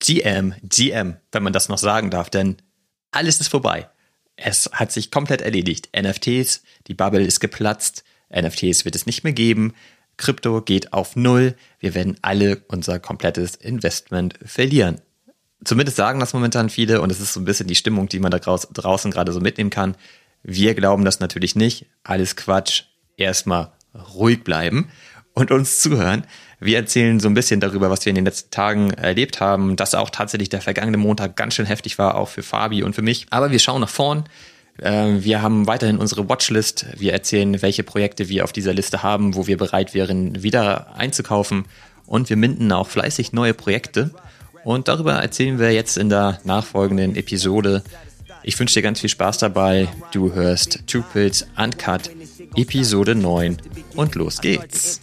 GM, GM, wenn man das noch sagen darf, denn alles ist vorbei. Es hat sich komplett erledigt. NFTs, die Bubble ist geplatzt. NFTs wird es nicht mehr geben. Krypto geht auf Null. Wir werden alle unser komplettes Investment verlieren. Zumindest sagen das momentan viele und es ist so ein bisschen die Stimmung, die man da draußen gerade so mitnehmen kann. Wir glauben das natürlich nicht. Alles Quatsch. Erstmal ruhig bleiben und uns zuhören. Wir erzählen so ein bisschen darüber, was wir in den letzten Tagen erlebt haben, dass auch tatsächlich der vergangene Montag ganz schön heftig war, auch für Fabi und für mich. Aber wir schauen nach vorn. Ähm, wir haben weiterhin unsere Watchlist. Wir erzählen, welche Projekte wir auf dieser Liste haben, wo wir bereit wären, wieder einzukaufen. Und wir minden auch fleißig neue Projekte. Und darüber erzählen wir jetzt in der nachfolgenden Episode. Ich wünsche dir ganz viel Spaß dabei. Du hörst Two Pills Uncut Episode 9 und los geht's.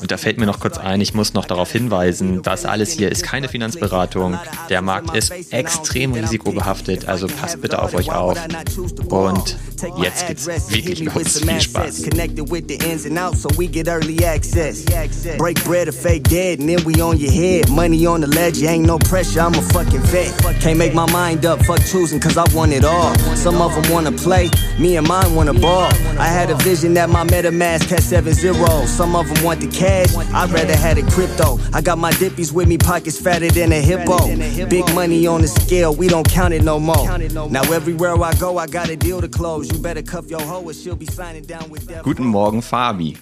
Und da fällt mir noch kurz ein, ich muss noch darauf hinweisen, das alles hier ist keine Finanzberatung. Der Markt ist extrem risikobehaftet, also passt bitte auf euch auf. Und jetzt geht's wirklich los. Viel Spaß. Break bread or fake dead, and then we on your head. Money on the ledge, ain't no pressure, I'm a fucking vet. Can't make my mind up, fuck choosing, cause I want it all. Some of them wanna play, me and mine wanna ball. I had a vision that my MetaMask has seven zeros. Some of them want the cash, I'd rather have it crypto. I got my dippies with me, pockets fatter than a hippo. Big money on the scale, we don't count it no more. Now everywhere I go, I got a deal to close. You better cuff your hoe or she'll be signing down with Guten Morgen, Fabi.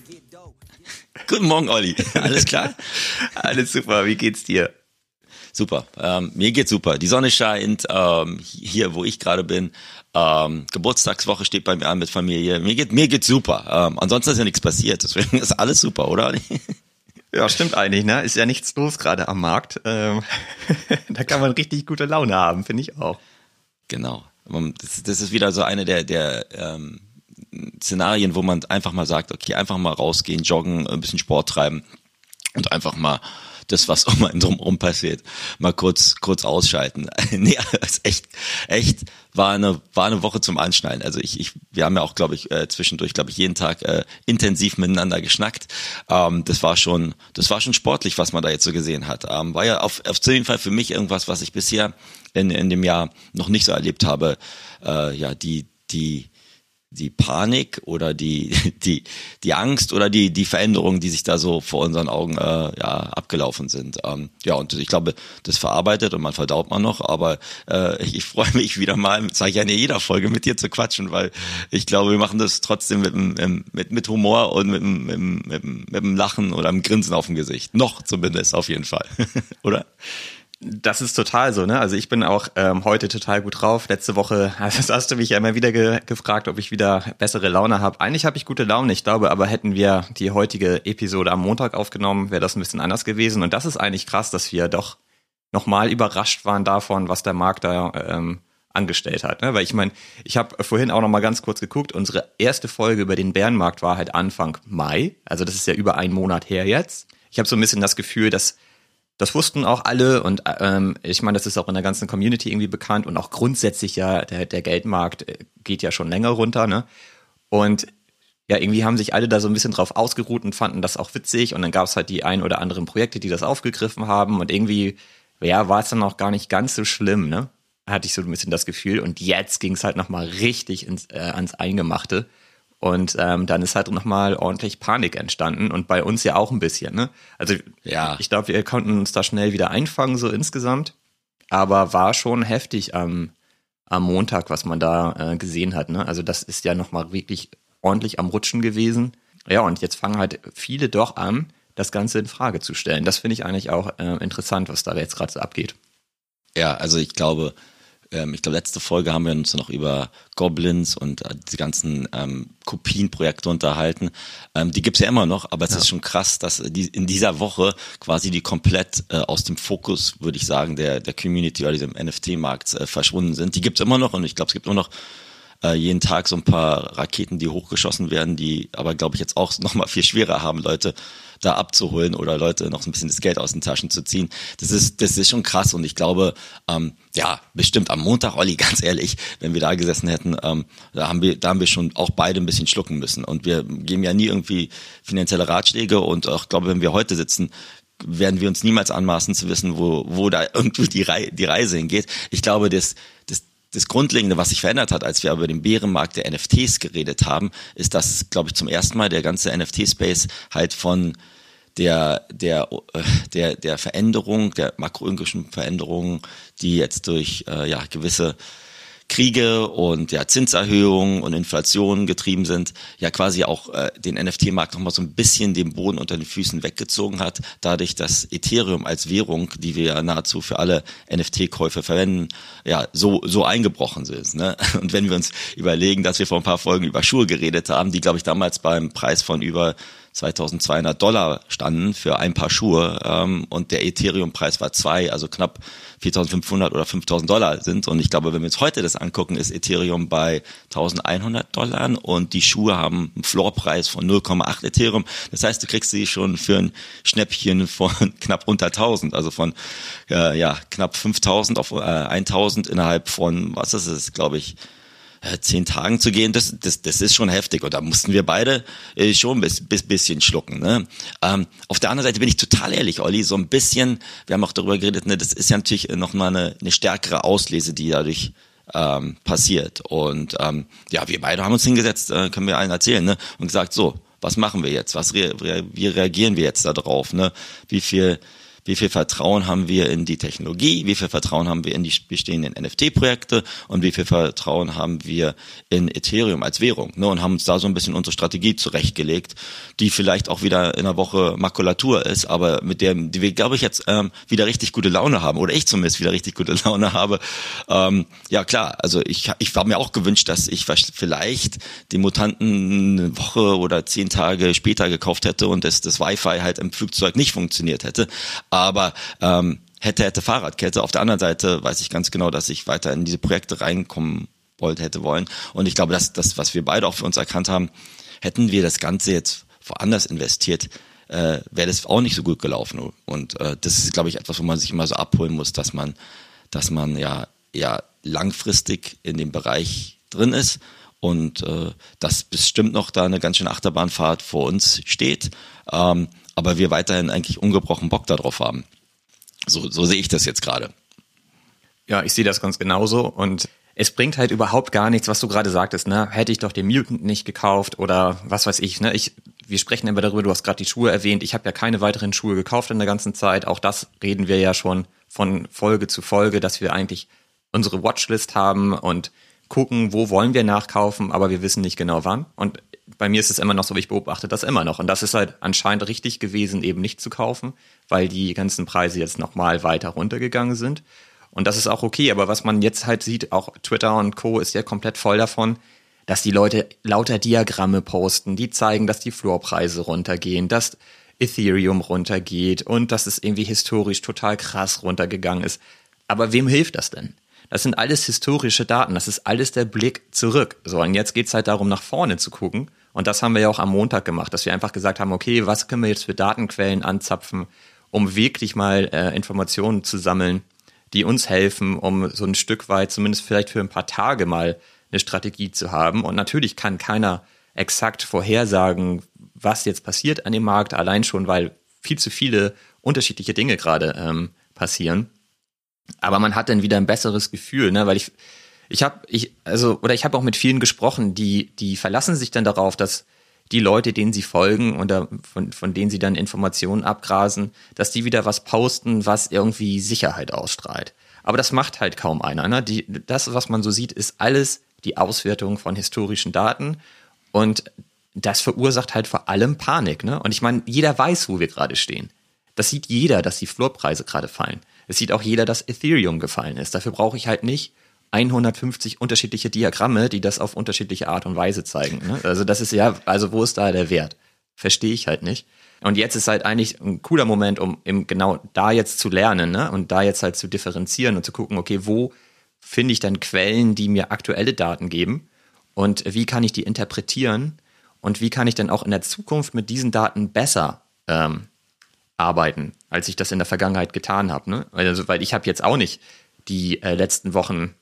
Guten Morgen, Olli. Alles klar? Alles super, wie geht's dir? Super, ähm, mir geht's super. Die Sonne scheint ähm, hier, wo ich gerade bin. Ähm, Geburtstagswoche steht bei mir an mit Familie. Mir geht mir geht's super. Ähm, ansonsten ist ja nichts passiert, deswegen ist alles super, oder? Ja, stimmt eigentlich, ne? Ist ja nichts los gerade am Markt. Ähm, da kann man richtig gute Laune haben, finde ich auch. Genau. Das, das, ist wieder so eine der, der ähm, Szenarien, wo man einfach mal sagt, okay, einfach mal rausgehen, joggen, ein bisschen Sport treiben und einfach mal das, was um einen drumherum passiert, mal kurz, kurz ausschalten. nee, es echt, echt war eine, war eine Woche zum Anschnallen. Also ich, ich wir haben ja auch, glaube ich, äh, zwischendurch, glaube ich, jeden Tag äh, intensiv miteinander geschnackt. Ähm, das war schon, das war schon sportlich, was man da jetzt so gesehen hat. Ähm, war ja auf, auf jeden Fall für mich irgendwas, was ich bisher in, in dem Jahr noch nicht so erlebt habe. Äh, ja, die, die, die Panik oder die, die, die Angst oder die, die Veränderungen, die sich da so vor unseren Augen äh, ja, abgelaufen sind. Ähm, ja, und ich glaube, das verarbeitet und man verdaut man noch, aber äh, ich, ich freue mich wieder mal, sage ich ja in jeder Folge, mit dir zu quatschen, weil ich glaube, wir machen das trotzdem mit, mit, mit Humor und mit, mit, mit, mit einem Lachen oder einem Grinsen auf dem Gesicht. Noch zumindest, auf jeden Fall. oder? Das ist total so, ne? Also ich bin auch ähm, heute total gut drauf. Letzte Woche also hast du mich ja immer wieder ge gefragt, ob ich wieder bessere Laune habe. Eigentlich habe ich gute Laune, ich glaube, aber hätten wir die heutige Episode am Montag aufgenommen, wäre das ein bisschen anders gewesen. Und das ist eigentlich krass, dass wir doch nochmal überrascht waren davon, was der Markt da ähm, angestellt hat. Ne? Weil ich meine, ich habe vorhin auch noch mal ganz kurz geguckt. Unsere erste Folge über den Bärenmarkt war halt Anfang Mai. Also das ist ja über einen Monat her jetzt. Ich habe so ein bisschen das Gefühl, dass das wussten auch alle und ähm, ich meine, das ist auch in der ganzen Community irgendwie bekannt und auch grundsätzlich ja, der, der Geldmarkt äh, geht ja schon länger runter, ne? Und ja, irgendwie haben sich alle da so ein bisschen drauf ausgeruht und fanden das auch witzig und dann gab es halt die ein oder anderen Projekte, die das aufgegriffen haben und irgendwie, ja, war es dann auch gar nicht ganz so schlimm, ne? Hatte ich so ein bisschen das Gefühl und jetzt ging es halt nochmal richtig ins, äh, ans Eingemachte. Und ähm, dann ist halt nochmal ordentlich Panik entstanden und bei uns ja auch ein bisschen. Ne? Also ja. ich glaube, wir konnten uns da schnell wieder einfangen, so insgesamt. Aber war schon heftig am, am Montag, was man da äh, gesehen hat. Ne? Also das ist ja nochmal wirklich ordentlich am Rutschen gewesen. Ja, und jetzt fangen halt viele doch an, das Ganze in Frage zu stellen. Das finde ich eigentlich auch äh, interessant, was da jetzt gerade so abgeht. Ja, also ich glaube, ähm, ich glaube, letzte Folge haben wir uns noch über Goblins und äh, die ganzen ähm, Kopienprojekte unterhalten. Ähm, die gibt's ja immer noch, aber es ja. ist schon krass, dass die in dieser Woche quasi die komplett äh, aus dem Fokus, würde ich sagen, der, der Community oder diesem NFT-Markt äh, verschwunden sind. Die gibt's immer noch und ich glaube, es gibt immer noch äh, jeden Tag so ein paar Raketen, die hochgeschossen werden, die aber, glaube ich, jetzt auch nochmal viel schwerer haben, Leute da abzuholen oder Leute noch ein bisschen das Geld aus den Taschen zu ziehen. Das ist, das ist schon krass und ich glaube, ähm, ja, bestimmt am Montag, Olli, ganz ehrlich, wenn wir da gesessen hätten, ähm, da haben wir, da haben wir schon auch beide ein bisschen schlucken müssen und wir geben ja nie irgendwie finanzielle Ratschläge und auch glaube, wenn wir heute sitzen, werden wir uns niemals anmaßen zu wissen, wo, wo da irgendwie die, Rei die Reise hingeht. Ich glaube, das, das, das Grundlegende, was sich verändert hat, als wir über den Bärenmarkt der NFTs geredet haben, ist, dass, glaube ich, zum ersten Mal der ganze NFT-Space halt von der, der, äh, der, der Veränderung, der makroökonomischen Veränderung, die jetzt durch äh, ja, gewisse Kriege und ja Zinserhöhungen und Inflation getrieben sind, ja quasi auch äh, den NFT-Markt nochmal so ein bisschen den Boden unter den Füßen weggezogen hat, dadurch, dass Ethereum als Währung, die wir ja nahezu für alle NFT-Käufe verwenden, ja so so eingebrochen sind. Ne? Und wenn wir uns überlegen, dass wir vor ein paar Folgen über Schuhe geredet haben, die glaube ich damals beim Preis von über 2200 Dollar standen für ein Paar Schuhe ähm, und der Ethereum-Preis war zwei, also knapp 4500 oder 5000 Dollar sind. Und ich glaube, wenn wir uns heute das angucken, ist Ethereum bei 1100 Dollar und die Schuhe haben einen Floorpreis von 0,8 Ethereum. Das heißt, du kriegst sie schon für ein Schnäppchen von knapp unter 1000, also von äh, ja knapp 5000 auf äh, 1000 innerhalb von, was ist es, glaube ich, äh, zehn Tagen zu gehen, das, das, das ist schon heftig. Und da mussten wir beide äh, schon ein bis, bis, bisschen schlucken. Ne? Ähm, auf der anderen Seite bin ich total ehrlich, Olli, so ein bisschen, wir haben auch darüber geredet, ne, das ist ja natürlich noch mal eine, eine stärkere Auslese, die dadurch ähm, passiert. Und ähm, ja, wir beide haben uns hingesetzt, äh, können wir allen erzählen, ne? und gesagt, so, was machen wir jetzt? Was re wie reagieren wir jetzt darauf? Ne? Wie viel wie viel Vertrauen haben wir in die Technologie, wie viel Vertrauen haben wir in die bestehenden NFT-Projekte und wie viel Vertrauen haben wir in Ethereum als Währung. Ne? Und haben uns da so ein bisschen unsere Strategie zurechtgelegt, die vielleicht auch wieder in einer Woche Makulatur ist, aber mit der die wir, glaube ich, jetzt ähm, wieder richtig gute Laune haben oder ich zumindest wieder richtig gute Laune habe. Ähm, ja klar, also ich, ich war mir auch gewünscht, dass ich vielleicht die Mutanten eine Woche oder zehn Tage später gekauft hätte und das, das Wi-Fi halt im Flugzeug nicht funktioniert hätte aber ähm, hätte, hätte Fahrradkette. Auf der anderen Seite weiß ich ganz genau, dass ich weiter in diese Projekte reinkommen wollte, hätte wollen. Und ich glaube, dass das, was wir beide auch für uns erkannt haben, hätten wir das Ganze jetzt woanders investiert, äh, wäre das auch nicht so gut gelaufen. Und äh, das ist, glaube ich, etwas, wo man sich immer so abholen muss, dass man, dass man ja, ja langfristig in dem Bereich drin ist und äh, dass bestimmt noch da eine ganz schöne Achterbahnfahrt vor uns steht. Ähm, aber wir weiterhin eigentlich ungebrochen Bock darauf haben. So, so sehe ich das jetzt gerade. Ja, ich sehe das ganz genauso und es bringt halt überhaupt gar nichts, was du gerade sagtest, ne? Hätte ich doch den Mutant nicht gekauft oder was weiß ich, ne? Ich, wir sprechen immer darüber, du hast gerade die Schuhe erwähnt. Ich habe ja keine weiteren Schuhe gekauft in der ganzen Zeit. Auch das reden wir ja schon von Folge zu Folge, dass wir eigentlich unsere Watchlist haben und gucken, wo wollen wir nachkaufen, aber wir wissen nicht genau wann. Und bei mir ist es immer noch so, ich beobachte das immer noch. Und das ist halt anscheinend richtig gewesen, eben nicht zu kaufen, weil die ganzen Preise jetzt nochmal weiter runtergegangen sind. Und das ist auch okay, aber was man jetzt halt sieht, auch Twitter und Co. ist ja komplett voll davon, dass die Leute lauter Diagramme posten, die zeigen, dass die Floorpreise runtergehen, dass Ethereum runtergeht und dass es irgendwie historisch total krass runtergegangen ist. Aber wem hilft das denn? Das sind alles historische Daten, das ist alles der Blick zurück. So, und jetzt geht's halt darum, nach vorne zu gucken. Und das haben wir ja auch am Montag gemacht, dass wir einfach gesagt haben, okay, was können wir jetzt für Datenquellen anzapfen, um wirklich mal äh, Informationen zu sammeln, die uns helfen, um so ein Stück weit, zumindest vielleicht für ein paar Tage mal eine Strategie zu haben. Und natürlich kann keiner exakt vorhersagen, was jetzt passiert an dem Markt, allein schon, weil viel zu viele unterschiedliche Dinge gerade ähm, passieren. Aber man hat dann wieder ein besseres Gefühl, ne? Weil ich, ich habe, ich, also, oder ich habe auch mit vielen gesprochen, die, die verlassen sich dann darauf, dass die Leute, denen sie folgen oder von, von denen sie dann Informationen abgrasen, dass die wieder was posten, was irgendwie Sicherheit ausstrahlt. Aber das macht halt kaum einer. Ne? Die, das, was man so sieht, ist alles die Auswertung von historischen Daten und das verursacht halt vor allem Panik. Ne? Und ich meine, jeder weiß, wo wir gerade stehen. Das sieht jeder, dass die Floorpreise gerade fallen. Es sieht auch jeder, dass Ethereum gefallen ist. Dafür brauche ich halt nicht 150 unterschiedliche Diagramme, die das auf unterschiedliche Art und Weise zeigen. Ne? Also das ist ja, also wo ist da der Wert? Verstehe ich halt nicht. Und jetzt ist halt eigentlich ein cooler Moment, um eben genau da jetzt zu lernen ne? und da jetzt halt zu differenzieren und zu gucken, okay, wo finde ich dann Quellen, die mir aktuelle Daten geben und wie kann ich die interpretieren und wie kann ich dann auch in der Zukunft mit diesen Daten besser ähm, arbeiten, als ich das in der Vergangenheit getan habe. Ne? Also, weil ich habe jetzt auch nicht die äh, letzten Wochen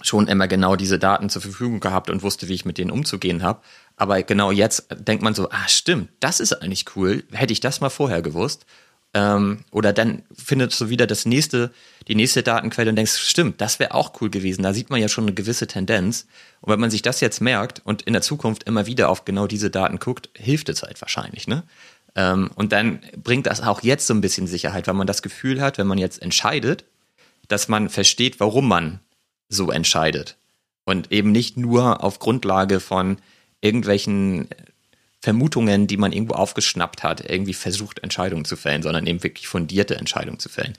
schon immer genau diese Daten zur Verfügung gehabt und wusste, wie ich mit denen umzugehen habe. Aber genau jetzt denkt man so, ah stimmt, das ist eigentlich cool. Hätte ich das mal vorher gewusst. Ähm, oder dann findest du wieder das nächste, die nächste Datenquelle und denkst, stimmt, das wäre auch cool gewesen. Da sieht man ja schon eine gewisse Tendenz. Und wenn man sich das jetzt merkt und in der Zukunft immer wieder auf genau diese Daten guckt, hilft es halt wahrscheinlich, ne? Ähm, und dann bringt das auch jetzt so ein bisschen Sicherheit, weil man das Gefühl hat, wenn man jetzt entscheidet, dass man versteht, warum man so entscheidet. Und eben nicht nur auf Grundlage von irgendwelchen Vermutungen, die man irgendwo aufgeschnappt hat, irgendwie versucht, Entscheidungen zu fällen, sondern eben wirklich fundierte Entscheidungen zu fällen.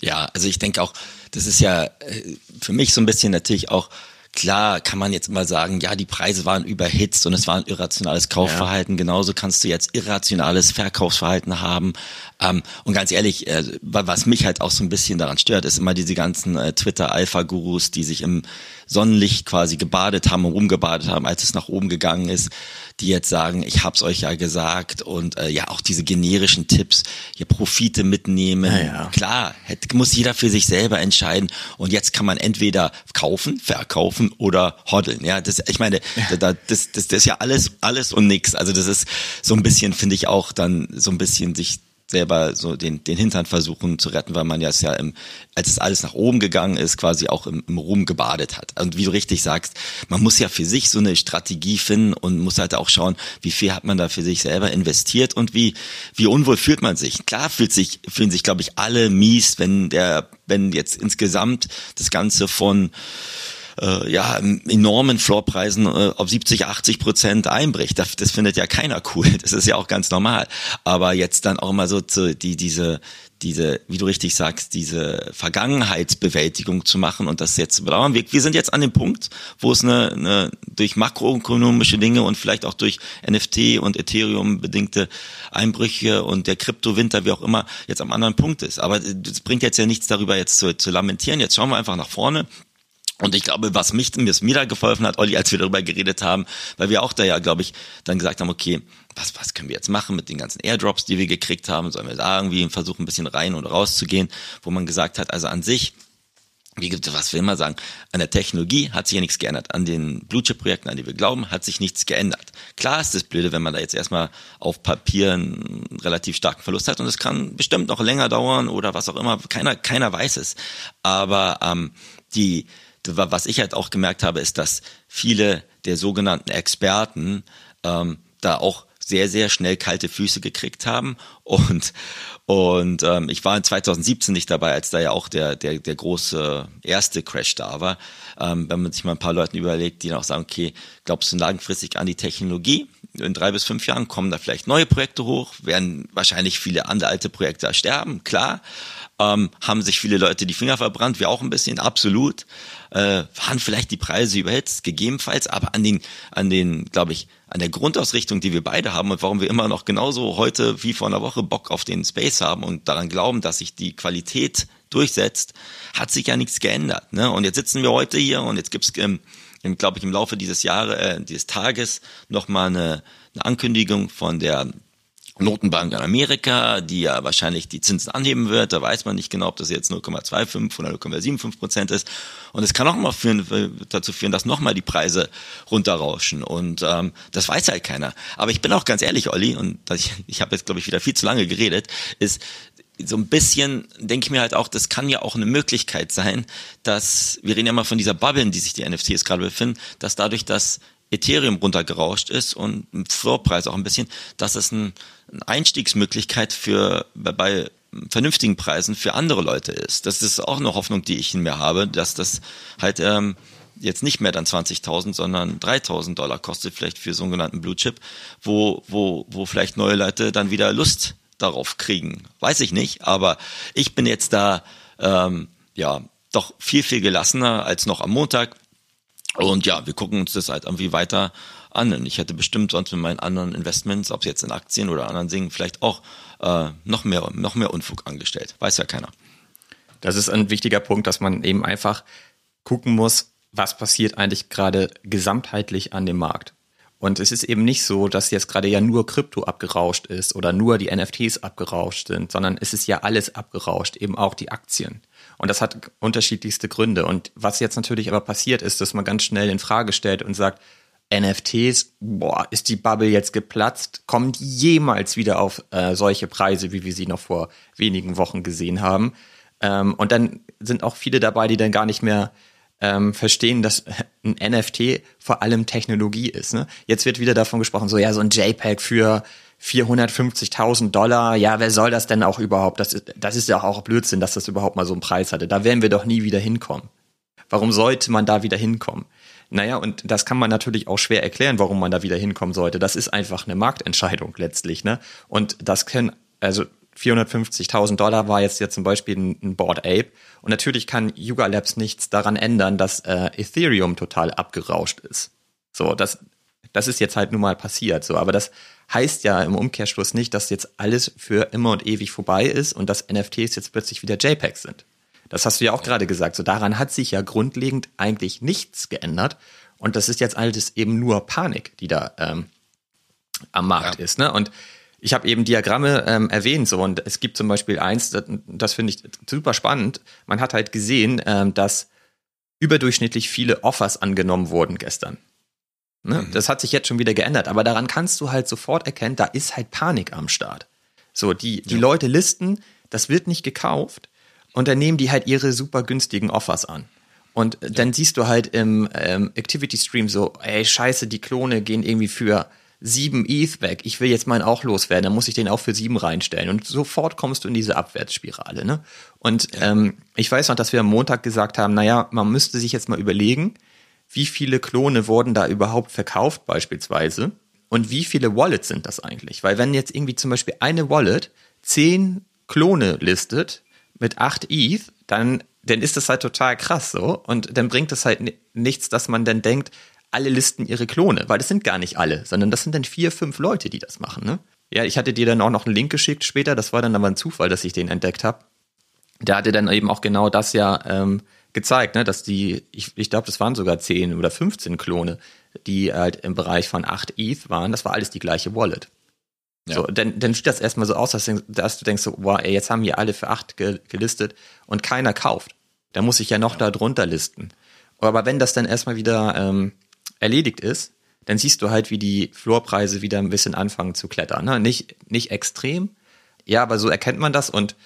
Ja, also ich denke auch, das ist ja äh, für mich so ein bisschen natürlich auch Klar kann man jetzt immer sagen, ja, die Preise waren überhitzt und es war ein irrationales Kaufverhalten. Ja. Genauso kannst du jetzt irrationales Verkaufsverhalten haben. Ähm, und ganz ehrlich, äh, was mich halt auch so ein bisschen daran stört, ist immer diese ganzen äh, Twitter-Alpha-Gurus, die sich im Sonnenlicht quasi gebadet haben und rumgebadet haben, als es nach oben gegangen ist, die jetzt sagen, ich hab's euch ja gesagt und äh, ja auch diese generischen Tipps, hier Profite mitnehmen. Ja. Klar, hätte, muss jeder für sich selber entscheiden und jetzt kann man entweder kaufen, verkaufen oder hoddeln. Ja, das, ich meine, ja. das, das, das ist ja alles, alles und nix. Also das ist so ein bisschen, finde ich auch dann so ein bisschen sich selber so den, den Hintern versuchen zu retten, weil man ja es ja im, als es alles nach oben gegangen ist, quasi auch im, im Ruhm gebadet hat. Und wie du richtig sagst, man muss ja für sich so eine Strategie finden und muss halt auch schauen, wie viel hat man da für sich selber investiert und wie, wie unwohl fühlt man sich. Klar fühlt sich, fühlen sich, glaube ich, alle mies, wenn der, wenn jetzt insgesamt das Ganze von äh, ja, enormen Floorpreisen äh, auf 70, 80 Prozent einbricht. Das, das findet ja keiner cool. Das ist ja auch ganz normal. Aber jetzt dann auch immer so zu, die, diese, diese, wie du richtig sagst, diese Vergangenheitsbewältigung zu machen und das jetzt zu bedauern. Wir, wir sind jetzt an dem Punkt, wo es eine, eine durch makroökonomische Dinge und vielleicht auch durch NFT und Ethereum bedingte Einbrüche und der Kryptowinter, wie auch immer, jetzt am anderen Punkt ist. Aber es bringt jetzt ja nichts darüber jetzt zu, zu lamentieren. Jetzt schauen wir einfach nach vorne. Und ich glaube, was mich, was mir da geholfen hat, Olli, als wir darüber geredet haben, weil wir auch da ja, glaube ich, dann gesagt haben, okay, was, was können wir jetzt machen mit den ganzen Airdrops, die wir gekriegt haben? Sollen wir da irgendwie versuchen, ein bisschen rein und rauszugehen? Wo man gesagt hat, also an sich, wie gibt es, was will man sagen? An der Technologie hat sich ja nichts geändert. An den Blue Chip Projekten, an die wir glauben, hat sich nichts geändert. Klar ist das blöde, wenn man da jetzt erstmal auf Papier einen relativ starken Verlust hat und es kann bestimmt noch länger dauern oder was auch immer. Keiner, keiner weiß es. Aber ähm, die, was ich halt auch gemerkt habe, ist, dass viele der sogenannten Experten ähm, da auch sehr, sehr schnell kalte Füße gekriegt haben. Und, und ähm, ich war in 2017 nicht dabei, als da ja auch der, der, der große erste Crash da war. Ähm, wenn man sich mal ein paar Leuten überlegt, die dann auch sagen, okay, glaubst du langfristig an die Technologie? In drei bis fünf Jahren kommen da vielleicht neue Projekte hoch, werden wahrscheinlich viele andere alte Projekte sterben, klar. Ähm, haben sich viele Leute die Finger verbrannt, wir auch ein bisschen, absolut äh, waren vielleicht die Preise überhitzt, gegebenenfalls, aber an den, an den, glaube ich, an der Grundausrichtung, die wir beide haben und warum wir immer noch genauso heute wie vor einer Woche Bock auf den Space haben und daran glauben, dass sich die Qualität durchsetzt, hat sich ja nichts geändert. Ne? Und jetzt sitzen wir heute hier und jetzt gibt's ähm, glaube ich, im Laufe dieses Jahres, äh, dieses Tages nochmal eine, eine Ankündigung von der Notenbank in Amerika, die ja wahrscheinlich die Zinsen anheben wird. Da weiß man nicht genau, ob das jetzt 0,25 oder 0,75 Prozent ist. Und es kann auch mal führen, dazu führen, dass nochmal die Preise runterrauschen. Und ähm, das weiß halt keiner. Aber ich bin auch ganz ehrlich, Olli, und ich, ich habe jetzt, glaube ich, wieder viel zu lange geredet, ist so ein bisschen, denke ich mir halt auch, das kann ja auch eine Möglichkeit sein, dass, wir reden ja mal von dieser Bubble, in die sich die NFTs gerade befinden, dass dadurch, dass Ethereum runtergerauscht ist und im Floorpreis auch ein bisschen, dass es ein, eine Einstiegsmöglichkeit für bei, bei vernünftigen Preisen für andere Leute ist. Das ist auch eine Hoffnung, die ich in mir habe, dass das halt ähm, jetzt nicht mehr dann 20.000, sondern 3.000 Dollar kostet vielleicht für sogenannten Blue Chip, wo, wo, wo vielleicht neue Leute dann wieder Lust darauf kriegen. Weiß ich nicht, aber ich bin jetzt da ähm, ja doch viel, viel gelassener als noch am Montag. Und ja, wir gucken uns das halt irgendwie weiter an. Und ich hätte bestimmt sonst mit meinen anderen Investments, ob es jetzt in Aktien oder anderen Dingen, vielleicht auch äh, noch mehr, noch mehr Unfug angestellt. Weiß ja keiner. Das ist ein wichtiger Punkt, dass man eben einfach gucken muss, was passiert eigentlich gerade gesamtheitlich an dem Markt. Und es ist eben nicht so, dass jetzt gerade ja nur Krypto abgerauscht ist oder nur die NFTs abgerauscht sind, sondern es ist ja alles abgerauscht, eben auch die Aktien. Und das hat unterschiedlichste Gründe. Und was jetzt natürlich aber passiert ist, dass man ganz schnell in Frage stellt und sagt, NFTs, boah, ist die Bubble jetzt geplatzt? Kommen die jemals wieder auf äh, solche Preise, wie wir sie noch vor wenigen Wochen gesehen haben? Ähm, und dann sind auch viele dabei, die dann gar nicht mehr ähm, verstehen, dass ein NFT vor allem Technologie ist. Ne? Jetzt wird wieder davon gesprochen, so ja, so ein JPEG für 450.000 Dollar, ja, wer soll das denn auch überhaupt? Das ist, das ist ja auch Blödsinn, dass das überhaupt mal so einen Preis hatte. Da werden wir doch nie wieder hinkommen. Warum sollte man da wieder hinkommen? Naja, und das kann man natürlich auch schwer erklären, warum man da wieder hinkommen sollte. Das ist einfach eine Marktentscheidung letztlich, ne? Und das können, also 450.000 Dollar war jetzt ja zum Beispiel ein Board Ape. Und natürlich kann Yuga Labs nichts daran ändern, dass äh, Ethereum total abgerauscht ist. So, das, das ist jetzt halt nun mal passiert. So, aber das heißt ja im Umkehrschluss nicht, dass jetzt alles für immer und ewig vorbei ist und dass NFTs jetzt plötzlich wieder JPEGs sind. Das hast du ja auch gerade gesagt. So daran hat sich ja grundlegend eigentlich nichts geändert. Und das ist jetzt alles eben nur Panik, die da ähm, am Markt ja. ist. Ne? Und ich habe eben Diagramme ähm, erwähnt so und es gibt zum Beispiel eins, das, das finde ich super spannend. Man hat halt gesehen, ähm, dass überdurchschnittlich viele Offers angenommen wurden gestern. Ne? Mhm. Das hat sich jetzt schon wieder geändert, aber daran kannst du halt sofort erkennen, da ist halt Panik am Start. So, die, die ja. Leute listen, das wird nicht gekauft und dann nehmen die halt ihre super günstigen Offers an. Und ja. dann siehst du halt im ähm, Activity Stream so, ey, scheiße, die Klone gehen irgendwie für sieben ETH weg. Ich will jetzt meinen auch loswerden, dann muss ich den auch für sieben reinstellen. Und sofort kommst du in diese Abwärtsspirale. Ne? Und ähm, ich weiß noch, dass wir am Montag gesagt haben, naja, man müsste sich jetzt mal überlegen, wie viele Klone wurden da überhaupt verkauft beispielsweise und wie viele Wallets sind das eigentlich? Weil wenn jetzt irgendwie zum Beispiel eine Wallet zehn Klone listet mit acht ETH, dann, dann ist das halt total krass so und dann bringt es halt nichts, dass man dann denkt, alle listen ihre Klone, weil das sind gar nicht alle, sondern das sind dann vier, fünf Leute, die das machen. Ne? Ja, ich hatte dir dann auch noch einen Link geschickt später, das war dann aber ein Zufall, dass ich den entdeckt habe. Der hatte dann eben auch genau das ja ähm, gezeigt, ne, dass die, ich, ich glaube, das waren sogar 10 oder 15 Klone, die halt im Bereich von 8 ETH waren. Das war alles die gleiche Wallet. Ja. So, dann, dann sieht das erstmal so aus, dass, du denkst, so, wow, ey, jetzt haben hier alle für 8 ge gelistet und keiner kauft. Da muss ich ja noch ja. da drunter listen. Aber wenn das dann erstmal wieder ähm, erledigt ist, dann siehst du halt, wie die Floorpreise wieder ein bisschen anfangen zu klettern. Ne? Nicht, nicht extrem, ja, aber so erkennt man das und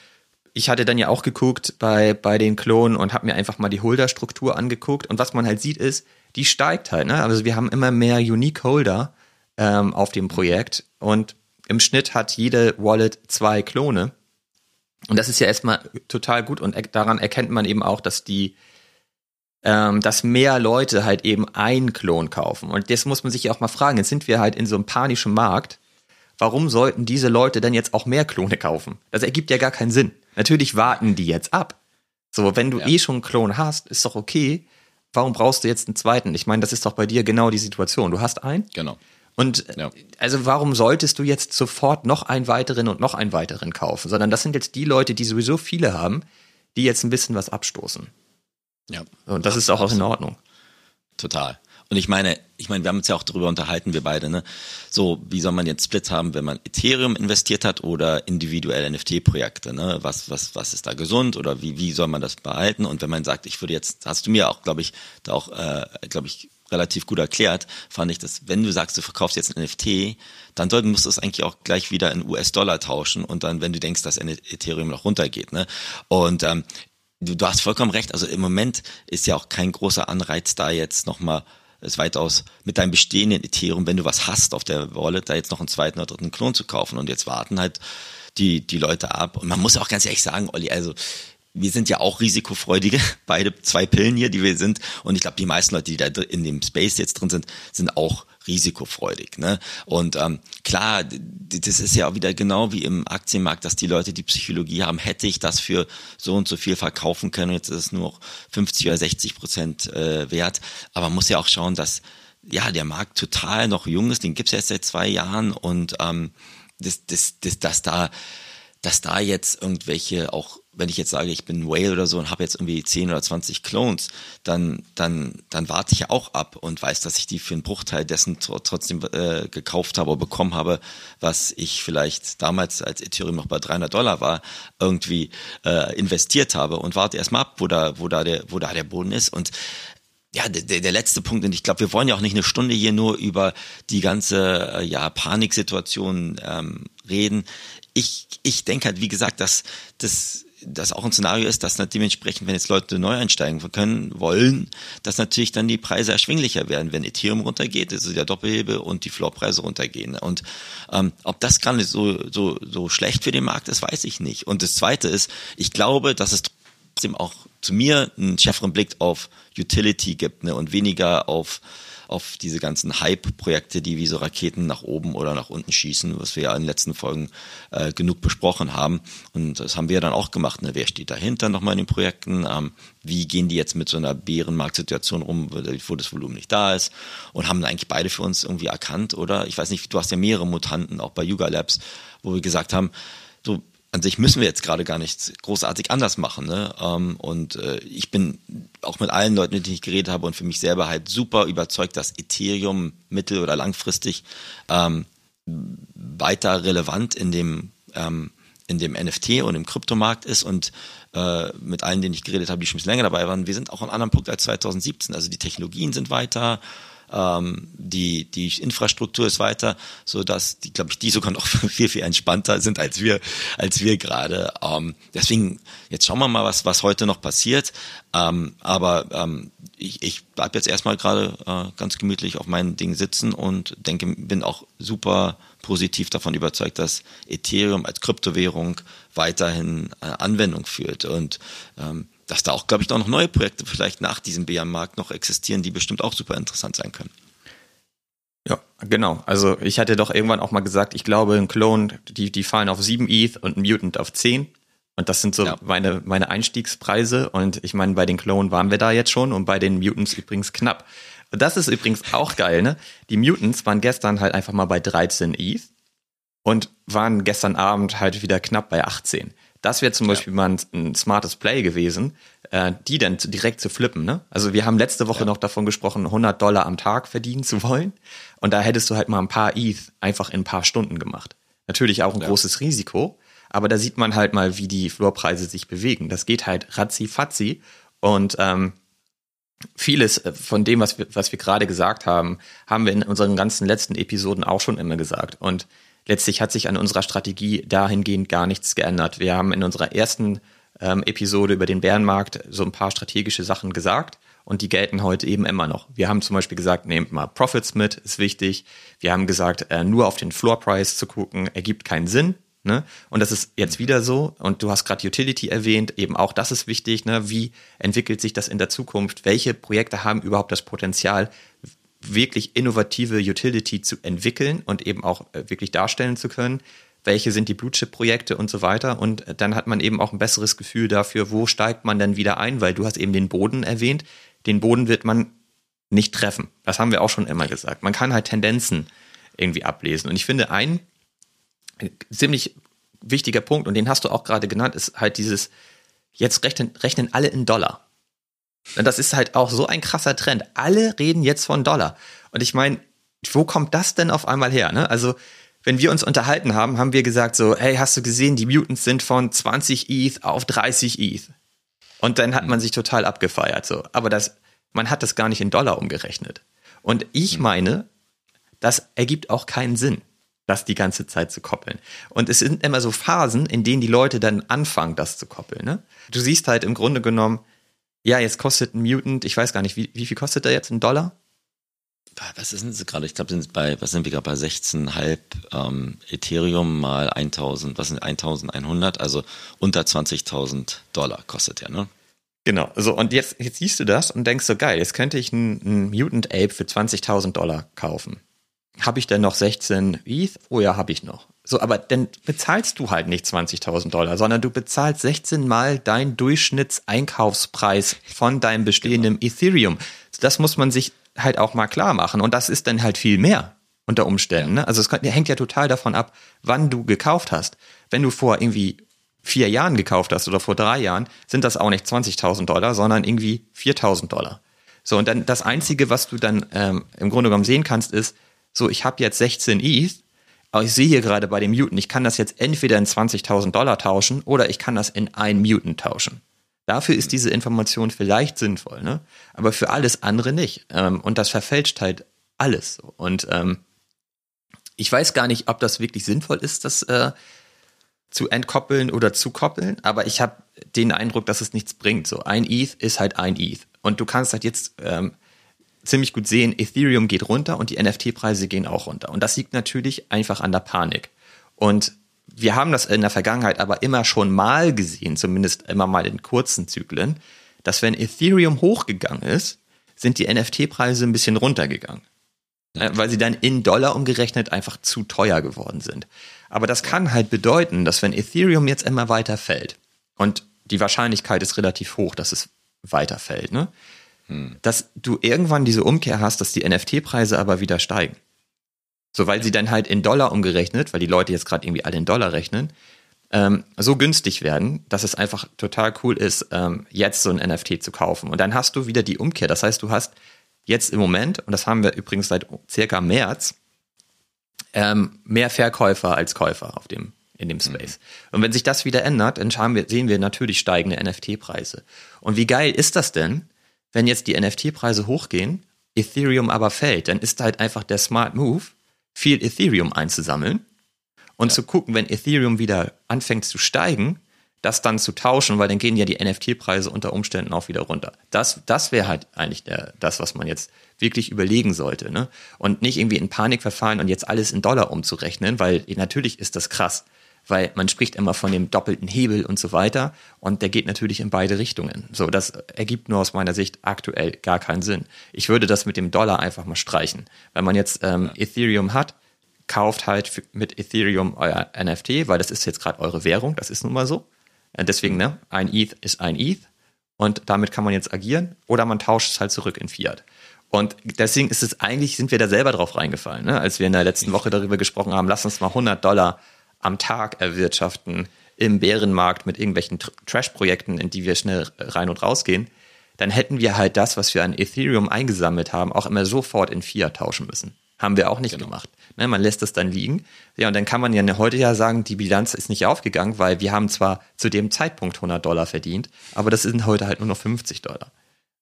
ich hatte dann ja auch geguckt bei, bei den Klonen und habe mir einfach mal die Holder-Struktur angeguckt. Und was man halt sieht, ist, die steigt halt. Ne? Also wir haben immer mehr Unique Holder ähm, auf dem Projekt und im Schnitt hat jede Wallet zwei Klone. Und das ist ja erstmal total gut und daran erkennt man eben auch, dass die, ähm, dass mehr Leute halt eben ein Klon kaufen. Und das muss man sich ja auch mal fragen. Jetzt sind wir halt in so einem panischen Markt. Warum sollten diese Leute denn jetzt auch mehr Klone kaufen? Das ergibt ja gar keinen Sinn. Natürlich warten die jetzt ab. So, wenn du ja. eh schon einen Klon hast, ist doch okay. Warum brauchst du jetzt einen zweiten? Ich meine, das ist doch bei dir genau die Situation. Du hast einen. Genau. Und ja. also warum solltest du jetzt sofort noch einen weiteren und noch einen weiteren kaufen? Sondern das sind jetzt die Leute, die sowieso viele haben, die jetzt ein bisschen was abstoßen. Ja. Und das ist auch, in Ordnung. Total. Und ich meine, ich meine, wir haben uns ja auch darüber unterhalten, wir beide, ne? So, wie soll man jetzt Split haben, wenn man Ethereum investiert hat oder individuelle NFT-Projekte, ne? Was, was, was ist da gesund oder wie, wie soll man das behalten? Und wenn man sagt, ich würde jetzt, hast du mir auch, glaube ich, da auch, äh, glaube ich, relativ gut erklärt, fand ich, dass wenn du sagst, du verkaufst jetzt ein NFT, dann sollten, musst du es eigentlich auch gleich wieder in US-Dollar tauschen und dann, wenn du denkst, dass Ethereum noch runtergeht. Ne? Und ähm, du, du hast vollkommen recht, also im Moment ist ja auch kein großer Anreiz da jetzt nochmal ist weitaus mit deinem bestehenden Ethereum, wenn du was hast auf der Wallet, da jetzt noch einen zweiten oder dritten Klon zu kaufen und jetzt warten halt die, die Leute ab. Und man muss auch ganz ehrlich sagen, Olli, also wir sind ja auch risikofreudige, beide zwei Pillen hier, die wir sind. Und ich glaube, die meisten Leute, die da in dem Space jetzt drin sind, sind auch risikofreudig. Ne? Und ähm, klar, das ist ja auch wieder genau wie im Aktienmarkt, dass die Leute die Psychologie haben, hätte ich das für so und so viel verkaufen können, jetzt ist es nur noch 50 oder 60 Prozent äh, wert. Aber man muss ja auch schauen, dass ja der Markt total noch jung ist, den gibt's jetzt seit zwei Jahren und ähm, das, das, das, dass da dass da jetzt irgendwelche auch wenn ich jetzt sage, ich bin Whale oder so und habe jetzt irgendwie 10 oder 20 Clones, dann, dann, dann warte ich ja auch ab und weiß, dass ich die für einen Bruchteil dessen trotzdem äh, gekauft habe oder bekommen habe, was ich vielleicht damals, als Ethereum noch bei 300 Dollar war, irgendwie äh, investiert habe und warte erstmal ab, wo da, wo da der, wo da der Boden ist und ja, der, der letzte Punkt, und ich glaube, wir wollen ja auch nicht eine Stunde hier nur über die ganze äh, ja, Paniksituation ähm, reden. Ich, ich denke halt, wie gesagt, dass das das auch ein Szenario ist, dass dementsprechend, wenn jetzt Leute neu einsteigen können wollen, dass natürlich dann die Preise erschwinglicher werden, wenn Ethereum runtergeht, also der Doppelhebel und die Floorpreise runtergehen. Und ähm, ob das gerade so, so, so schlecht für den Markt ist, weiß ich nicht. Und das Zweite ist, ich glaube, dass es trotzdem auch zu mir einen schärferen Blick auf Utility gibt ne, und weniger auf auf diese ganzen Hype-Projekte, die wie so Raketen nach oben oder nach unten schießen, was wir ja in den letzten Folgen äh, genug besprochen haben. Und das haben wir dann auch gemacht. Ne? Wer steht dahinter nochmal in den Projekten? Ähm, wie gehen die jetzt mit so einer Bärenmarktsituation rum, wo das Volumen nicht da ist? Und haben eigentlich beide für uns irgendwie erkannt, oder? Ich weiß nicht, du hast ja mehrere Mutanten, auch bei Yuga Labs, wo wir gesagt haben, an sich müssen wir jetzt gerade gar nichts großartig anders machen. Ne? Ähm, und äh, ich bin auch mit allen Leuten, mit denen ich geredet habe und für mich selber halt super überzeugt, dass Ethereum mittel- oder langfristig ähm, weiter relevant in dem ähm, in dem NFT und im Kryptomarkt ist und äh, mit allen, denen ich geredet habe, die schon länger dabei waren, wir sind auch an einem anderen Punkt als 2017. Also die Technologien sind weiter, ähm, die, die Infrastruktur ist weiter, so dass die, glaube ich, die sogar noch viel, viel entspannter sind als wir, als wir gerade. Ähm, deswegen, jetzt schauen wir mal, was, was heute noch passiert. Ähm, aber ähm, ich, ich bleibe jetzt erstmal gerade äh, ganz gemütlich auf meinem Ding sitzen und denke, bin auch super positiv davon überzeugt, dass Ethereum als Kryptowährung weiterhin äh, Anwendung führt. Und ähm, dass da auch, glaube ich, noch neue Projekte vielleicht nach diesem BM-Markt noch existieren, die bestimmt auch super interessant sein können. Ja, genau. Also ich hatte doch irgendwann auch mal gesagt, ich glaube, ein Clone, die, die fallen auf 7 ETH und ein Mutant auf 10. Und das sind so ja. meine, meine Einstiegspreise. Und ich meine, bei den Clonen waren wir da jetzt schon und bei den Mutants übrigens knapp. Und das ist übrigens auch geil, ne? Die Mutants waren gestern halt einfach mal bei 13 ETH und waren gestern Abend halt wieder knapp bei 18. Das wäre zum ja. Beispiel mal ein, ein, smartes Play gewesen, äh, die dann direkt zu flippen. Ne? Also wir haben letzte Woche ja. noch davon gesprochen, 100 Dollar am Tag verdienen zu wollen. Und da hättest du halt mal ein paar ETH einfach in ein paar Stunden gemacht. Natürlich auch ein ja. großes Risiko, aber da sieht man halt mal, wie die Floorpreise sich bewegen. Das geht halt ratzi-fatzi und ähm, vieles äh, von dem, was wir, was wir gerade gesagt haben, haben wir in unseren ganzen letzten Episoden auch schon immer gesagt. Und letztlich hat sich an unserer Strategie dahingehend gar nichts geändert. Wir haben in unserer ersten ähm, Episode über den Bärenmarkt so ein paar strategische Sachen gesagt und die gelten heute eben immer noch. Wir haben zum Beispiel gesagt, nehmt mal Profits mit, ist wichtig. Wir haben gesagt, äh, nur auf den Floor Price zu gucken, ergibt keinen Sinn. Ne? Und das ist jetzt wieder so. Und du hast gerade Utility erwähnt, eben auch das ist wichtig. Ne? Wie entwickelt sich das in der Zukunft? Welche Projekte haben überhaupt das Potenzial, wirklich innovative Utility zu entwickeln und eben auch äh, wirklich darstellen zu können. Welche sind die Blue-Chip-Projekte und so weiter. Und äh, dann hat man eben auch ein besseres Gefühl dafür, wo steigt man dann wieder ein, weil du hast eben den Boden erwähnt. Den Boden wird man nicht treffen. Das haben wir auch schon immer gesagt. Man kann halt Tendenzen irgendwie ablesen. Und ich finde, ein äh, ziemlich wichtiger Punkt, und den hast du auch gerade genannt, ist halt dieses, jetzt rechnen, rechnen alle in Dollar. Das ist halt auch so ein krasser Trend. Alle reden jetzt von Dollar. Und ich meine, wo kommt das denn auf einmal her? Ne? Also, wenn wir uns unterhalten haben, haben wir gesagt so, hey, hast du gesehen, die Mutants sind von 20 ETH auf 30 ETH. Und dann hat man sich total abgefeiert. So. Aber das, man hat das gar nicht in Dollar umgerechnet. Und ich hm. meine, das ergibt auch keinen Sinn, das die ganze Zeit zu koppeln. Und es sind immer so Phasen, in denen die Leute dann anfangen, das zu koppeln. Ne? Du siehst halt im Grunde genommen, ja, jetzt kostet ein Mutant, ich weiß gar nicht, wie, wie viel kostet der jetzt? Ein Dollar? Was ist denn sie gerade? Ich glaube, sind bei, was sind wir gerade bei 16,5 ähm, Ethereum mal 1000, was sind 1100, also unter 20.000 Dollar kostet der, ne? Genau, so und jetzt, jetzt siehst du das und denkst so, geil, jetzt könnte ich einen, Mutant Ape für 20.000 Dollar kaufen. Habe ich denn noch 16 ETH? Oh ja, habe ich noch. So, aber dann bezahlst du halt nicht 20.000 Dollar, sondern du bezahlst 16 mal dein Durchschnittseinkaufspreis von deinem bestehenden genau. Ethereum. Das muss man sich halt auch mal klar machen. Und das ist dann halt viel mehr unter Umständen. Ne? Also es hängt ja total davon ab, wann du gekauft hast. Wenn du vor irgendwie vier Jahren gekauft hast oder vor drei Jahren, sind das auch nicht 20.000 Dollar, sondern irgendwie 4.000 Dollar. So, und dann das Einzige, was du dann ähm, im Grunde genommen sehen kannst, ist, so, ich habe jetzt 16 ETH aber ich sehe hier gerade bei dem Mutant, ich kann das jetzt entweder in 20.000 Dollar tauschen oder ich kann das in ein Mutant tauschen. Dafür ist diese Information vielleicht sinnvoll, ne? aber für alles andere nicht. Ähm, und das verfälscht halt alles. Und ähm, ich weiß gar nicht, ob das wirklich sinnvoll ist, das äh, zu entkoppeln oder zu koppeln, aber ich habe den Eindruck, dass es nichts bringt. So ein ETH ist halt ein ETH. Und du kannst halt jetzt ähm, ziemlich gut sehen, Ethereum geht runter und die NFT-Preise gehen auch runter. Und das liegt natürlich einfach an der Panik. Und wir haben das in der Vergangenheit aber immer schon mal gesehen, zumindest immer mal in kurzen Zyklen, dass wenn Ethereum hochgegangen ist, sind die NFT-Preise ein bisschen runtergegangen. Äh, weil sie dann in Dollar umgerechnet einfach zu teuer geworden sind. Aber das kann halt bedeuten, dass wenn Ethereum jetzt immer weiter fällt, und die Wahrscheinlichkeit ist relativ hoch, dass es weiter fällt, ne? Hm. dass du irgendwann diese Umkehr hast, dass die NFT-Preise aber wieder steigen. So, weil sie dann halt in Dollar umgerechnet, weil die Leute jetzt gerade irgendwie alle in Dollar rechnen, ähm, so günstig werden, dass es einfach total cool ist, ähm, jetzt so ein NFT zu kaufen. Und dann hast du wieder die Umkehr. Das heißt, du hast jetzt im Moment, und das haben wir übrigens seit circa März, ähm, mehr Verkäufer als Käufer auf dem, in dem Space. Mhm. Und wenn sich das wieder ändert, dann wir, sehen wir natürlich steigende NFT-Preise. Und wie geil ist das denn, wenn jetzt die NFT-Preise hochgehen, Ethereum aber fällt? Dann ist halt einfach der Smart Move, viel Ethereum einzusammeln und ja. zu gucken, wenn Ethereum wieder anfängt zu steigen, das dann zu tauschen, weil dann gehen ja die NFT-Preise unter Umständen auch wieder runter. Das, das wäre halt eigentlich der, das, was man jetzt wirklich überlegen sollte. Ne? Und nicht irgendwie in Panik verfallen und jetzt alles in Dollar umzurechnen, weil natürlich ist das krass. Weil man spricht immer von dem doppelten Hebel und so weiter und der geht natürlich in beide Richtungen. So, das ergibt nur aus meiner Sicht aktuell gar keinen Sinn. Ich würde das mit dem Dollar einfach mal streichen. Wenn man jetzt ähm, Ethereum hat, kauft halt mit Ethereum euer NFT, weil das ist jetzt gerade eure Währung, das ist nun mal so. Äh, deswegen, ne, ein ETH ist ein ETH und damit kann man jetzt agieren oder man tauscht es halt zurück in Fiat. Und deswegen ist es eigentlich, sind wir da selber drauf reingefallen, ne? als wir in der letzten Woche darüber gesprochen haben, lass uns mal 100 Dollar am Tag erwirtschaften im Bärenmarkt mit irgendwelchen Trash-Projekten, in die wir schnell rein und rausgehen, dann hätten wir halt das, was wir an Ethereum eingesammelt haben, auch immer sofort in Fiat tauschen müssen. Haben wir auch nicht genau. gemacht. Ne, man lässt es dann liegen. Ja, und dann kann man ja heute ja sagen, die Bilanz ist nicht aufgegangen, weil wir haben zwar zu dem Zeitpunkt 100 Dollar verdient, aber das sind heute halt nur noch 50 Dollar.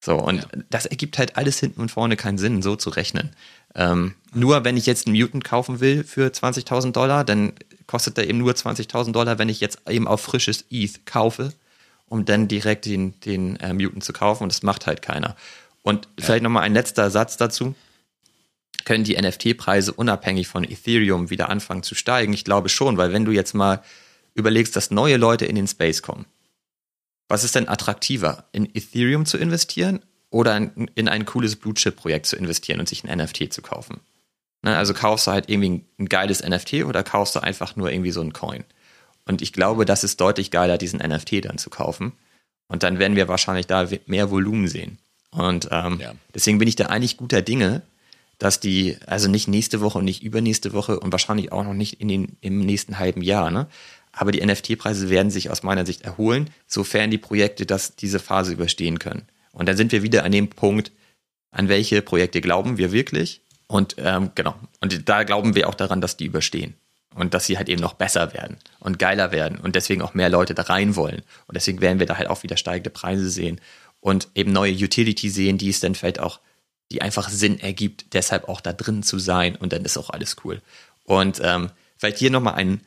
So, und ja. das ergibt halt alles hinten und vorne keinen Sinn, so zu rechnen. Ähm, nur wenn ich jetzt einen Mutant kaufen will für 20.000 Dollar, dann kostet der eben nur 20.000 Dollar, wenn ich jetzt eben auf frisches ETH kaufe, um dann direkt den, den äh, Mutant zu kaufen. Und das macht halt keiner. Und ja. vielleicht nochmal ein letzter Satz dazu können die NFT-Preise unabhängig von Ethereum wieder anfangen zu steigen? Ich glaube schon, weil wenn du jetzt mal überlegst, dass neue Leute in den Space kommen, was ist denn attraktiver, in Ethereum zu investieren oder in, in ein cooles Blue-Chip-Projekt zu investieren und sich ein NFT zu kaufen? Ne, also kaufst du halt irgendwie ein, geiles NFT oder kaufst du einfach nur irgendwie so ein Coin? Und ich glaube, das ist deutlich geiler, diesen NFT dann zu kaufen. Und dann werden wir wahrscheinlich da mehr Volumen sehen. Und ähm, ja. deswegen bin ich da eigentlich guter Dinge, dass die, also nicht nächste Woche und nicht übernächste Woche und wahrscheinlich auch noch nicht in den, im nächsten halben Jahr, ne? Aber die NFT-Preise werden sich aus meiner Sicht erholen, sofern die Projekte das, diese Phase überstehen können. Und dann sind wir wieder an dem Punkt, an welche Projekte glauben wir wirklich? Und ähm, genau, und da glauben wir auch daran, dass die überstehen. Und dass sie halt eben noch besser werden und geiler werden und deswegen auch mehr Leute da rein wollen. Und deswegen werden wir da halt auch wieder steigende Preise sehen und eben neue Utility sehen, die es dann vielleicht auch die einfach Sinn ergibt, deshalb auch da drin zu sein und dann ist auch alles cool. Und ähm, vielleicht hier nochmal ein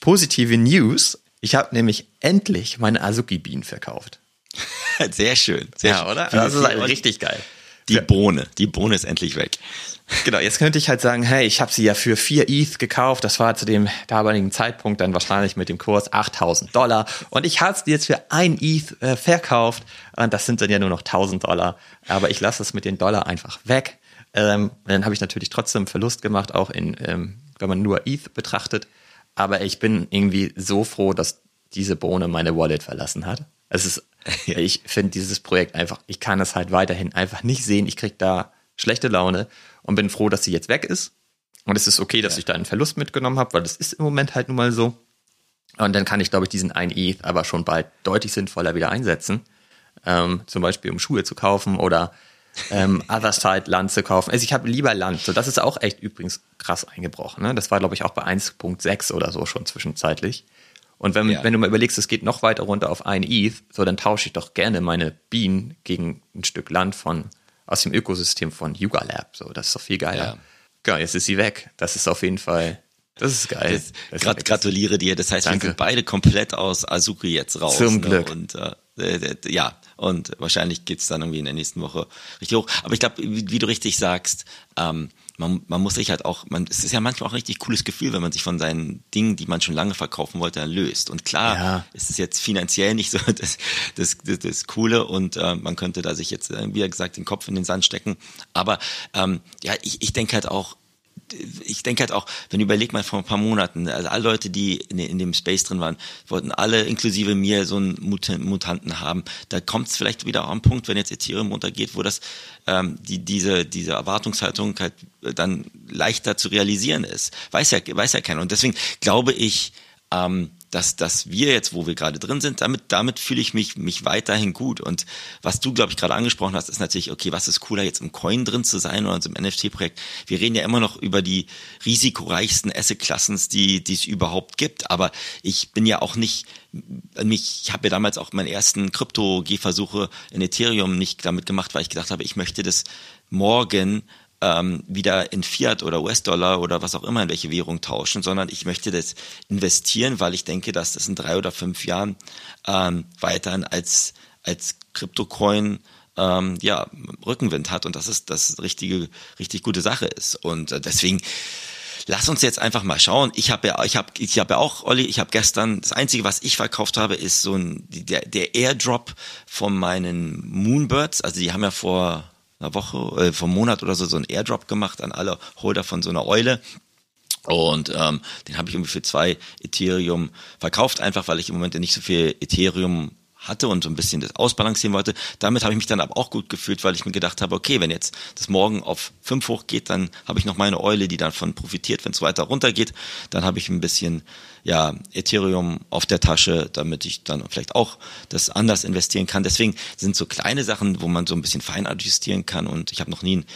positive News. Ich habe nämlich endlich meine Azuki-Bienen verkauft. Sehr schön. Sehr ja, schön. oder? Das ist halt richtig geil. Die Bohne, die Bohne ist endlich weg. Genau, jetzt könnte ich halt sagen, hey, ich habe sie ja für 4 ETH gekauft. Das war zu dem damaligen Zeitpunkt dann wahrscheinlich mit dem Kurs 8000 Dollar. Und ich habe sie jetzt für 1 ETH äh, verkauft. Und das sind dann ja nur noch 1000 Dollar. Aber ich lasse es mit den Dollar einfach weg. Ähm, dann habe ich natürlich trotzdem Verlust gemacht, auch in, ähm, wenn man nur ETH betrachtet. Aber ich bin irgendwie so froh, dass diese Bohne meine Wallet verlassen hat. Es ist, ich finde dieses Projekt einfach, ich kann es halt weiterhin einfach nicht sehen. Ich krieg da schlechte Laune und bin froh, dass sie jetzt weg ist. Und es ist okay, dass ja. ich da einen Verlust mitgenommen habe, weil das ist im Moment halt nun mal so. Und dann kann ich, glaube ich, diesen 1 ETH aber schon bald deutlich sinnvoller wieder einsetzen. Ähm, zum Beispiel, um Schuhe zu kaufen oder ähm, Otherside Land zu kaufen. Also ich habe lieber Land. So, das ist auch echt übrigens krass eingebrochen. Ne? Das war, glaube ich, auch bei 1.6 oder so schon zwischenzeitlich. Und wenn, ja. wenn du mal überlegst, es geht noch weiter runter auf ein ETH, so dann tausche ich doch gerne meine Bienen gegen ein Stück Land von aus dem Ökosystem von Yuga Lab. So, das ist doch viel geiler. Ja. Geil, jetzt ist sie weg. Das ist auf jeden Fall das ist geil. Das, grad, gratuliere dir. Das heißt, Danke. wir sind beide komplett aus Azuki jetzt raus. Zum ne? Glück. Und äh, äh, ja, und wahrscheinlich geht's dann irgendwie in der nächsten Woche richtig hoch. Aber ich glaube, wie, wie, du richtig sagst, ähm, man, man muss sich halt auch, man, es ist ja manchmal auch ein richtig cooles Gefühl, wenn man sich von seinen Dingen, die man schon lange verkaufen wollte, dann löst. Und klar, ja. ist es jetzt finanziell nicht so das, das, das, das Coole und äh, man könnte da sich jetzt, äh, wie gesagt, den Kopf in den Sand stecken. Aber ähm, ja, ich, ich denke halt auch, ich denke halt auch, wenn überlegt man vor ein paar Monaten, also alle Leute, die in, in dem Space drin waren, wollten alle inklusive mir so einen Mutanten haben. Da kommt es vielleicht wieder an einen Punkt, wenn jetzt Ethereum runtergeht, wo das ähm, die, diese, diese Erwartungshaltung halt dann leichter zu realisieren ist. Weiß ja, weiß ja keiner. Und deswegen glaube ich, ähm, dass, dass wir jetzt, wo wir gerade drin sind, damit, damit fühle ich mich, mich weiterhin gut. Und was du, glaube ich, gerade angesprochen hast, ist natürlich, okay, was ist cooler, jetzt im Coin drin zu sein oder im NFT-Projekt? Wir reden ja immer noch über die risikoreichsten Asset-Klassen, die, die es überhaupt gibt. Aber ich bin ja auch nicht, mich, ich habe ja damals auch meine ersten Krypto-G-Versuche in Ethereum nicht damit gemacht, weil ich gedacht habe, ich möchte das morgen ähm, wieder in Fiat oder US-Dollar oder was auch immer in welche Währung tauschen, sondern ich möchte das investieren, weil ich denke, dass das in drei oder fünf Jahren ähm, weiterhin als, als Kryptocoin ähm, ja, Rückenwind hat und dass es das richtige, richtig gute Sache ist. Und äh, deswegen lass uns jetzt einfach mal schauen. Ich habe ja, ich habe, ich habe ja auch, Olli, ich habe gestern das einzige, was ich verkauft habe, ist so ein der, der Airdrop von meinen Moonbirds. Also die haben ja vor einer Woche, äh, vom Monat oder so, so einen Airdrop gemacht an alle Holder von so einer Eule. Und ähm, den habe ich irgendwie für zwei Ethereum verkauft, einfach weil ich im Moment nicht so viel Ethereum hatte und so ein bisschen das ausbalancieren wollte. Damit habe ich mich dann aber auch gut gefühlt, weil ich mir gedacht habe, okay, wenn jetzt das morgen auf fünf hochgeht, dann habe ich noch meine Eule, die davon profitiert. Wenn es weiter runtergeht, dann habe ich ein bisschen ja Ethereum auf der Tasche, damit ich dann vielleicht auch das anders investieren kann. Deswegen sind so kleine Sachen, wo man so ein bisschen fein adjustieren kann. Und ich habe noch nie ein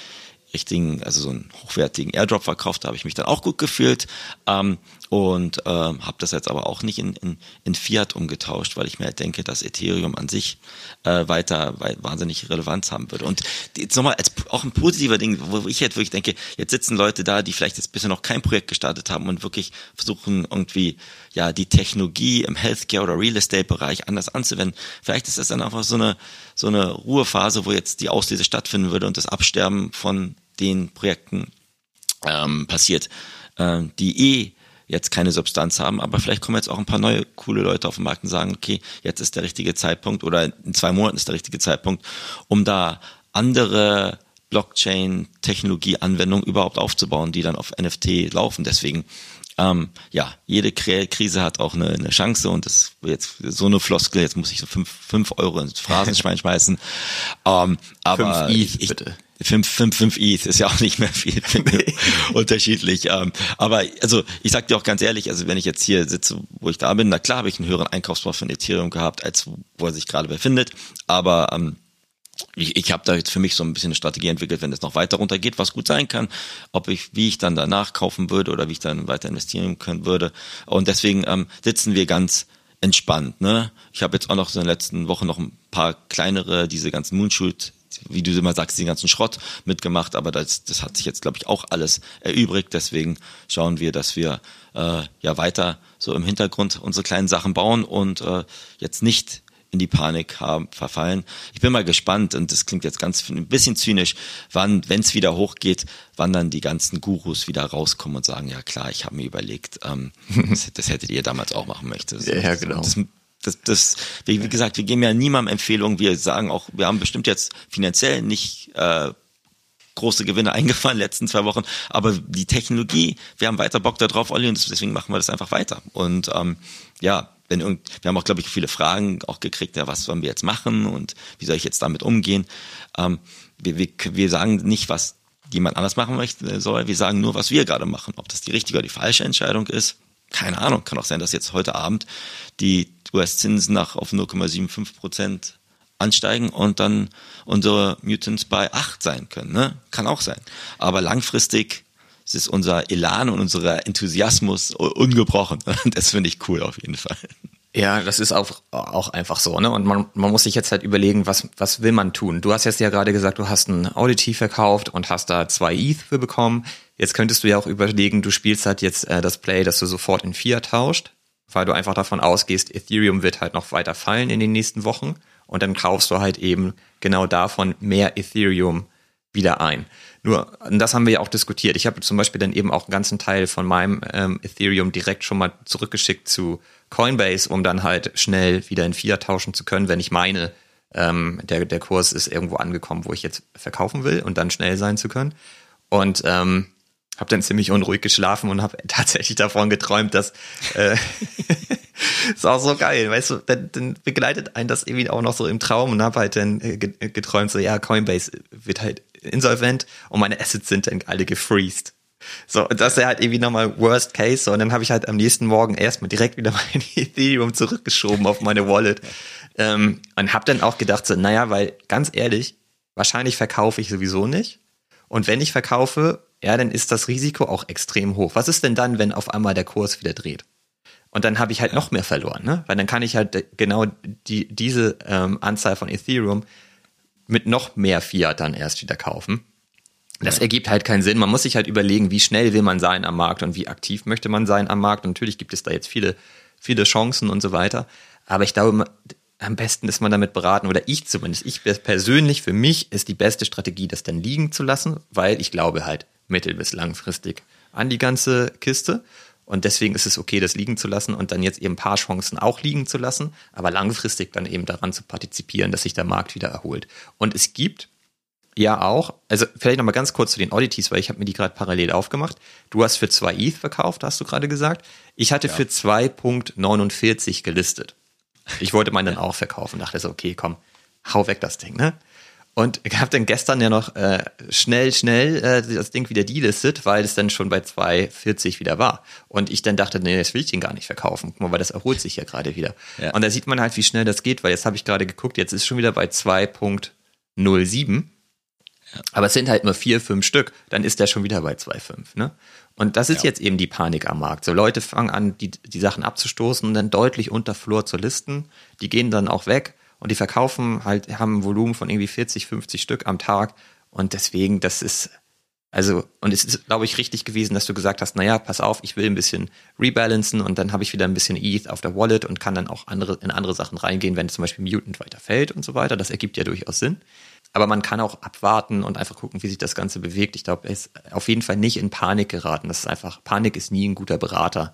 richtigen, also so einen hochwertigen Airdrop verkauft, da habe ich mich dann auch gut gefühlt. Ähm, und ähm, habe das jetzt aber auch nicht in, in, in Fiat umgetauscht, weil ich mir halt denke, dass Ethereum an sich äh, weiter wei wahnsinnig Relevanz haben würde. Und jetzt nochmal als auch ein positiver Ding, wo ich halt wirklich denke, jetzt sitzen Leute da, die vielleicht jetzt bisher noch kein Projekt gestartet haben und wirklich versuchen irgendwie ja die Technologie im Healthcare oder Real Estate Bereich anders anzuwenden. Vielleicht ist das dann einfach so eine so eine Ruhephase, wo jetzt die Auslese stattfinden würde und das Absterben von den Projekten ähm, passiert, äh, die eh jetzt keine Substanz haben, aber vielleicht kommen jetzt auch ein paar neue coole Leute auf den Markt und sagen, okay, jetzt ist der richtige Zeitpunkt oder in zwei Monaten ist der richtige Zeitpunkt, um da andere Blockchain-Technologie-Anwendungen überhaupt aufzubauen, die dann auf NFT laufen. Deswegen ähm, ja, jede Krise hat auch eine, eine Chance und das jetzt so eine Floskel, jetzt muss ich so fünf, fünf Euro ins Phrasenschwein schmeißen. Ähm, aber fünf ETH, ich, bitte. Fünf, fünf, fünf ETH ist ja auch nicht mehr viel unterschiedlich. Ähm, aber also ich sag dir auch ganz ehrlich, also wenn ich jetzt hier sitze, wo ich da bin, na klar habe ich einen höheren Einkaufspreis von Ethereum gehabt, als wo er sich gerade befindet. Aber ähm, ich, ich habe da jetzt für mich so ein bisschen eine Strategie entwickelt, wenn es noch weiter runtergeht, was gut sein kann, ob ich, wie ich dann danach kaufen würde oder wie ich dann weiter investieren können würde. Und deswegen ähm, sitzen wir ganz entspannt. Ne? Ich habe jetzt auch noch so in den letzten Wochen noch ein paar kleinere, diese ganzen Moonshoot, wie du immer sagst, den ganzen Schrott mitgemacht, aber das, das hat sich jetzt, glaube ich, auch alles erübrigt. Deswegen schauen wir, dass wir äh, ja weiter so im Hintergrund unsere kleinen Sachen bauen und äh, jetzt nicht in die Panik haben, verfallen. Ich bin mal gespannt und das klingt jetzt ganz ein bisschen zynisch, wann, wenn es wieder hochgeht, wann dann die ganzen Gurus wieder rauskommen und sagen, ja klar, ich habe mir überlegt, ähm, das, das, hättet ihr damals auch machen möchtet. Ja, ja, genau. Das, das, das, wie gesagt, wir geben ja niemandem Empfehlungen. Wir sagen auch, wir haben bestimmt jetzt finanziell nicht äh, große Gewinne eingefahren in den letzten zwei Wochen, aber die Technologie, wir haben weiter Bock darauf, Olli, und deswegen machen wir das einfach weiter. Und ähm, ja, wenn irgend, wir haben auch, glaube ich, viele Fragen auch gekriegt, ja, was sollen wir jetzt machen und wie soll ich jetzt damit umgehen? Ähm, wir, wir, wir sagen nicht, was jemand anders machen möchte, soll, wir sagen nur, was wir gerade machen. Ob das die richtige oder die falsche Entscheidung ist, keine Ahnung. Kann auch sein, dass jetzt heute Abend die US-Zinsen nach auf 0,75 Prozent ansteigen und dann unsere Mutants bei 8 sein können. Ne? Kann auch sein. Aber langfristig ist unser Elan und unser Enthusiasmus ungebrochen. Das finde ich cool auf jeden Fall. Ja, das ist auch, auch einfach so, ne? Und man, man muss sich jetzt halt überlegen, was, was will man tun? Du hast jetzt ja gerade gesagt, du hast ein Audity verkauft und hast da zwei ETH für bekommen. Jetzt könntest du ja auch überlegen, du spielst halt jetzt äh, das Play, dass du sofort in Fiat tauscht, weil du einfach davon ausgehst, Ethereum wird halt noch weiter fallen in den nächsten Wochen und dann kaufst du halt eben genau davon mehr Ethereum wieder ein. Nur, das haben wir ja auch diskutiert. Ich habe zum Beispiel dann eben auch einen ganzen Teil von meinem ähm, Ethereum direkt schon mal zurückgeschickt zu Coinbase, um dann halt schnell wieder in Fiat tauschen zu können, wenn ich meine, ähm, der, der Kurs ist irgendwo angekommen, wo ich jetzt verkaufen will und dann schnell sein zu können. Und ähm, habe dann ziemlich unruhig geschlafen und habe tatsächlich davon geträumt, dass äh, ist auch so geil, weißt du, dann, dann begleitet einen das irgendwie auch noch so im Traum und habe halt dann äh, geträumt, so ja, Coinbase wird halt insolvent und meine Assets sind dann alle gefreezed. So, und das ist halt irgendwie nochmal Worst Case. So, und dann habe ich halt am nächsten Morgen erstmal direkt wieder mein Ethereum zurückgeschoben auf meine Wallet. Ähm, und habe dann auch gedacht, so, naja, weil ganz ehrlich, wahrscheinlich verkaufe ich sowieso nicht. Und wenn ich verkaufe, ja, dann ist das Risiko auch extrem hoch. Was ist denn dann, wenn auf einmal der Kurs wieder dreht? Und dann habe ich halt noch mehr verloren, ne? Weil dann kann ich halt genau die, diese ähm, Anzahl von Ethereum mit noch mehr Fiat dann erst wieder kaufen. Das ergibt halt keinen Sinn. Man muss sich halt überlegen, wie schnell will man sein am Markt und wie aktiv möchte man sein am Markt. Und natürlich gibt es da jetzt viele, viele Chancen und so weiter. Aber ich glaube, am besten ist man damit beraten, oder ich zumindest, ich persönlich, für mich ist die beste Strategie, das dann liegen zu lassen, weil ich glaube halt mittel- bis langfristig an die ganze Kiste. Und deswegen ist es okay, das liegen zu lassen und dann jetzt eben ein paar Chancen auch liegen zu lassen, aber langfristig dann eben daran zu partizipieren, dass sich der Markt wieder erholt. Und es gibt ja auch, also vielleicht nochmal ganz kurz zu den Oddities, weil ich habe mir die gerade parallel aufgemacht. Du hast für 2 ETH verkauft, hast du gerade gesagt. Ich hatte ja. für 2.49 gelistet. Ich wollte meinen dann auch verkaufen, dachte so, okay, komm, hau weg das Ding, ne? Und ich habe dann gestern ja noch äh, schnell, schnell äh, das Ding wieder delistet, weil es dann schon bei 2,40 wieder war. Und ich dann dachte, nee, das will ich den gar nicht verkaufen. Guck mal, weil das erholt sich ja gerade wieder. Ja. Und da sieht man halt, wie schnell das geht, weil jetzt habe ich gerade geguckt, jetzt ist schon wieder bei 2.07. Ja. Aber es sind halt nur vier, fünf Stück, dann ist der schon wieder bei 2,5. Ne? Und das ist ja. jetzt eben die Panik am Markt. So Leute fangen an, die, die Sachen abzustoßen und dann deutlich unter Flur zu listen. Die gehen dann auch weg und die verkaufen halt, haben ein Volumen von irgendwie 40, 50 Stück am Tag. Und deswegen, das ist, also, und es ist, glaube ich, richtig gewesen, dass du gesagt hast, naja, pass auf, ich will ein bisschen rebalancen und dann habe ich wieder ein bisschen ETH auf der Wallet und kann dann auch andere, in andere Sachen reingehen, wenn zum Beispiel Mutant weiter fällt und so weiter. Das ergibt ja durchaus Sinn. Aber man kann auch abwarten und einfach gucken, wie sich das Ganze bewegt. Ich glaube, es ist auf jeden Fall nicht in Panik geraten. Das ist einfach, Panik ist nie ein guter Berater.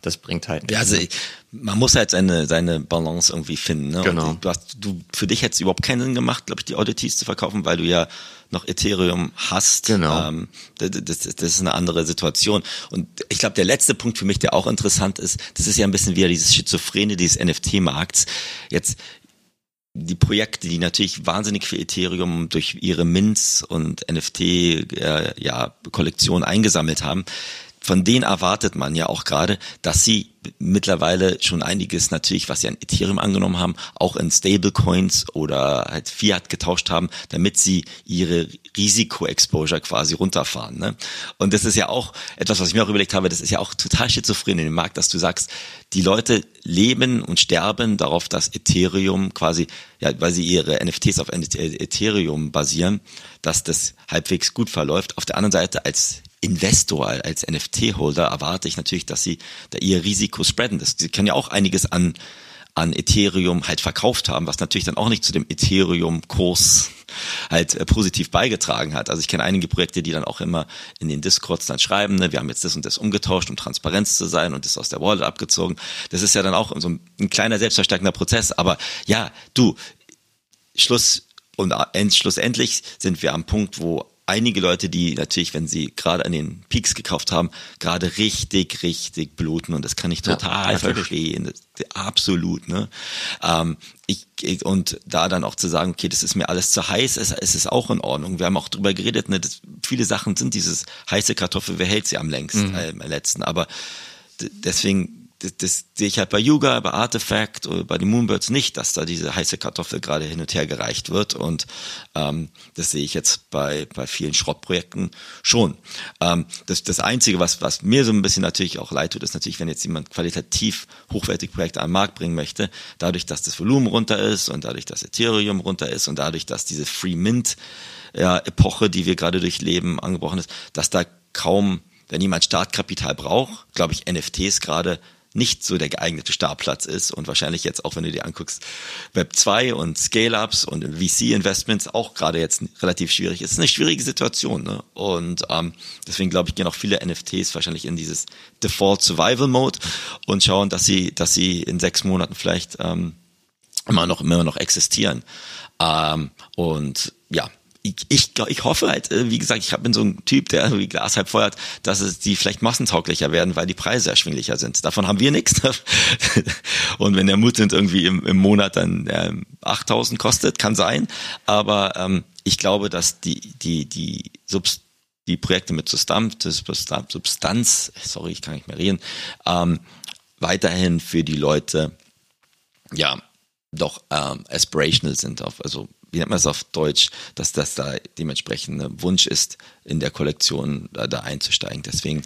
Das bringt halt nichts. Ja, also ne? man muss halt seine, seine Balance irgendwie finden. Ne? Genau. Und du hast, du, für dich hätte es überhaupt keinen Sinn gemacht, glaube ich, die Oddities zu verkaufen, weil du ja noch Ethereum hast. Genau. Ähm, das, das, das ist eine andere Situation. Und ich glaube, der letzte Punkt für mich, der auch interessant ist, das ist ja ein bisschen wieder dieses Schizophrene dieses NFT-Markts. Jetzt die Projekte, die natürlich wahnsinnig für Ethereum durch ihre Mints und NFT äh, ja Kollektion eingesammelt haben, von denen erwartet man ja auch gerade, dass sie mittlerweile schon einiges natürlich, was sie an Ethereum angenommen haben, auch in Stablecoins oder halt Fiat getauscht haben, damit sie ihre Risiko-Exposure quasi runterfahren. Ne? Und das ist ja auch etwas, was ich mir auch überlegt habe, das ist ja auch total schizophren in dem Markt, dass du sagst, die Leute leben und sterben darauf, dass Ethereum quasi, ja, weil sie ihre NFTs auf Ethereum basieren, dass das halbwegs gut verläuft. Auf der anderen Seite als Investor, als NFT-Holder erwarte ich natürlich, dass sie da ihr Risiko spreaden. Das, sie können ja auch einiges an, an Ethereum halt verkauft haben, was natürlich dann auch nicht zu dem Ethereum-Kurs halt äh, positiv beigetragen hat. Also ich kenne einige Projekte, die dann auch immer in den Discords dann schreiben, ne, wir haben jetzt das und das umgetauscht, um Transparenz zu sein und das aus der Wallet abgezogen. Das ist ja dann auch so ein, ein kleiner selbstverstärkender Prozess. Aber ja, du, Schluss und schlussendlich sind wir am Punkt, wo einige Leute, die natürlich, wenn sie gerade an den Peaks gekauft haben, gerade richtig, richtig bluten und das kann ich total ja, verstehen. Das, absolut, ne? Ähm, ich, ich, und da dann auch zu sagen, okay, das ist mir alles zu heiß, es, es ist auch in Ordnung. Wir haben auch drüber geredet, ne, das, viele Sachen sind dieses heiße Kartoffel, wer hält sie am längsten, mhm. äh, am letzten, aber deswegen das, das sehe ich halt bei Yuga, bei Artifact oder bei den Moonbirds nicht, dass da diese heiße Kartoffel gerade hin und her gereicht wird. Und ähm, das sehe ich jetzt bei, bei vielen Schrottprojekten schon. Ähm, das, das Einzige, was, was mir so ein bisschen natürlich auch leid tut, ist natürlich, wenn jetzt jemand qualitativ hochwertige Projekte an den Markt bringen möchte, dadurch, dass das Volumen runter ist und dadurch, dass Ethereum runter ist und dadurch, dass diese Free Mint ja, Epoche, die wir gerade durchleben, angebrochen ist, dass da kaum wenn jemand Startkapital braucht, glaube ich, NFTs gerade nicht so der geeignete Startplatz ist und wahrscheinlich jetzt auch, wenn du dir anguckst, Web 2 und Scale-Ups und VC-Investments auch gerade jetzt relativ schwierig. Es ist eine schwierige Situation. Ne? Und ähm, deswegen glaube ich, gehen auch viele NFTs wahrscheinlich in dieses Default Survival Mode und schauen, dass sie, dass sie in sechs Monaten vielleicht ähm, immer noch immer noch existieren. Ähm, und ja, ich, ich, ich hoffe halt, äh, wie gesagt, ich bin so ein Typ, der wie Glas halb feuert, dass es die vielleicht massentauglicher werden, weil die Preise erschwinglicher sind. Davon haben wir nichts. Und wenn der Mutant irgendwie im, im Monat dann ähm, 8000 kostet, kann sein. Aber ähm, ich glaube, dass die, die, die Subst die Projekte mit Substanz, Substanz, sorry, ich kann nicht mehr reden, ähm, weiterhin für die Leute, ja, doch ähm, aspirational sind, auf, also wie nennt man es auf Deutsch, dass das da dementsprechend ein Wunsch ist, in der Kollektion da, da einzusteigen. Deswegen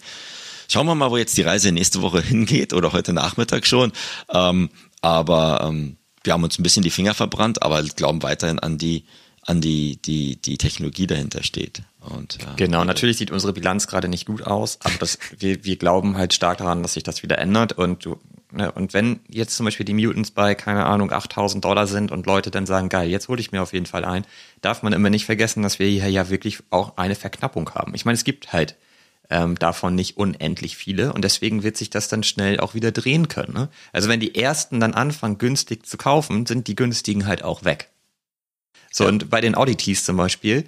schauen wir mal, wo jetzt die Reise nächste Woche hingeht oder heute Nachmittag schon. Ähm, aber ähm, wir haben uns ein bisschen die Finger verbrannt, aber glauben weiterhin an die an die, die, die Technologie dahinter steht. Und, äh, genau, natürlich sieht unsere Bilanz gerade nicht gut aus, aber das, wir, wir glauben halt stark daran, dass sich das wieder ändert. Und du Ne? Und wenn jetzt zum Beispiel die Mutants bei, keine Ahnung, 8000 Dollar sind und Leute dann sagen, geil, jetzt hole ich mir auf jeden Fall ein, darf man immer nicht vergessen, dass wir hier ja wirklich auch eine Verknappung haben. Ich meine, es gibt halt ähm, davon nicht unendlich viele und deswegen wird sich das dann schnell auch wieder drehen können. Ne? Also wenn die ersten dann anfangen, günstig zu kaufen, sind die günstigen halt auch weg. So, ja. und bei den Audities zum Beispiel,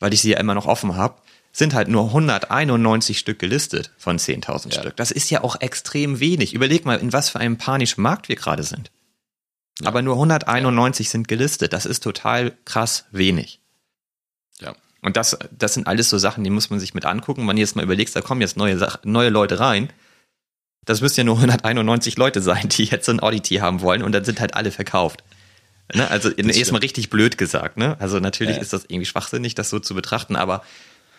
weil ich sie ja immer noch offen habe, sind halt nur 191 Stück gelistet von 10.000 ja. Stück. Das ist ja auch extrem wenig. Überleg mal, in was für einem panischen Markt wir gerade sind. Ja. Aber nur 191 ja. sind gelistet. Das ist total krass wenig. Ja. Und das, das sind alles so Sachen, die muss man sich mit angucken. Wenn du jetzt mal überlegst, da kommen jetzt neue, neue Leute rein. Das müssen ja nur 191 Leute sein, die jetzt so ein Audity haben wollen und dann sind halt alle verkauft. Ne? Also erstmal richtig blöd gesagt. Ne? Also natürlich ist das irgendwie schwachsinnig, das so zu betrachten, aber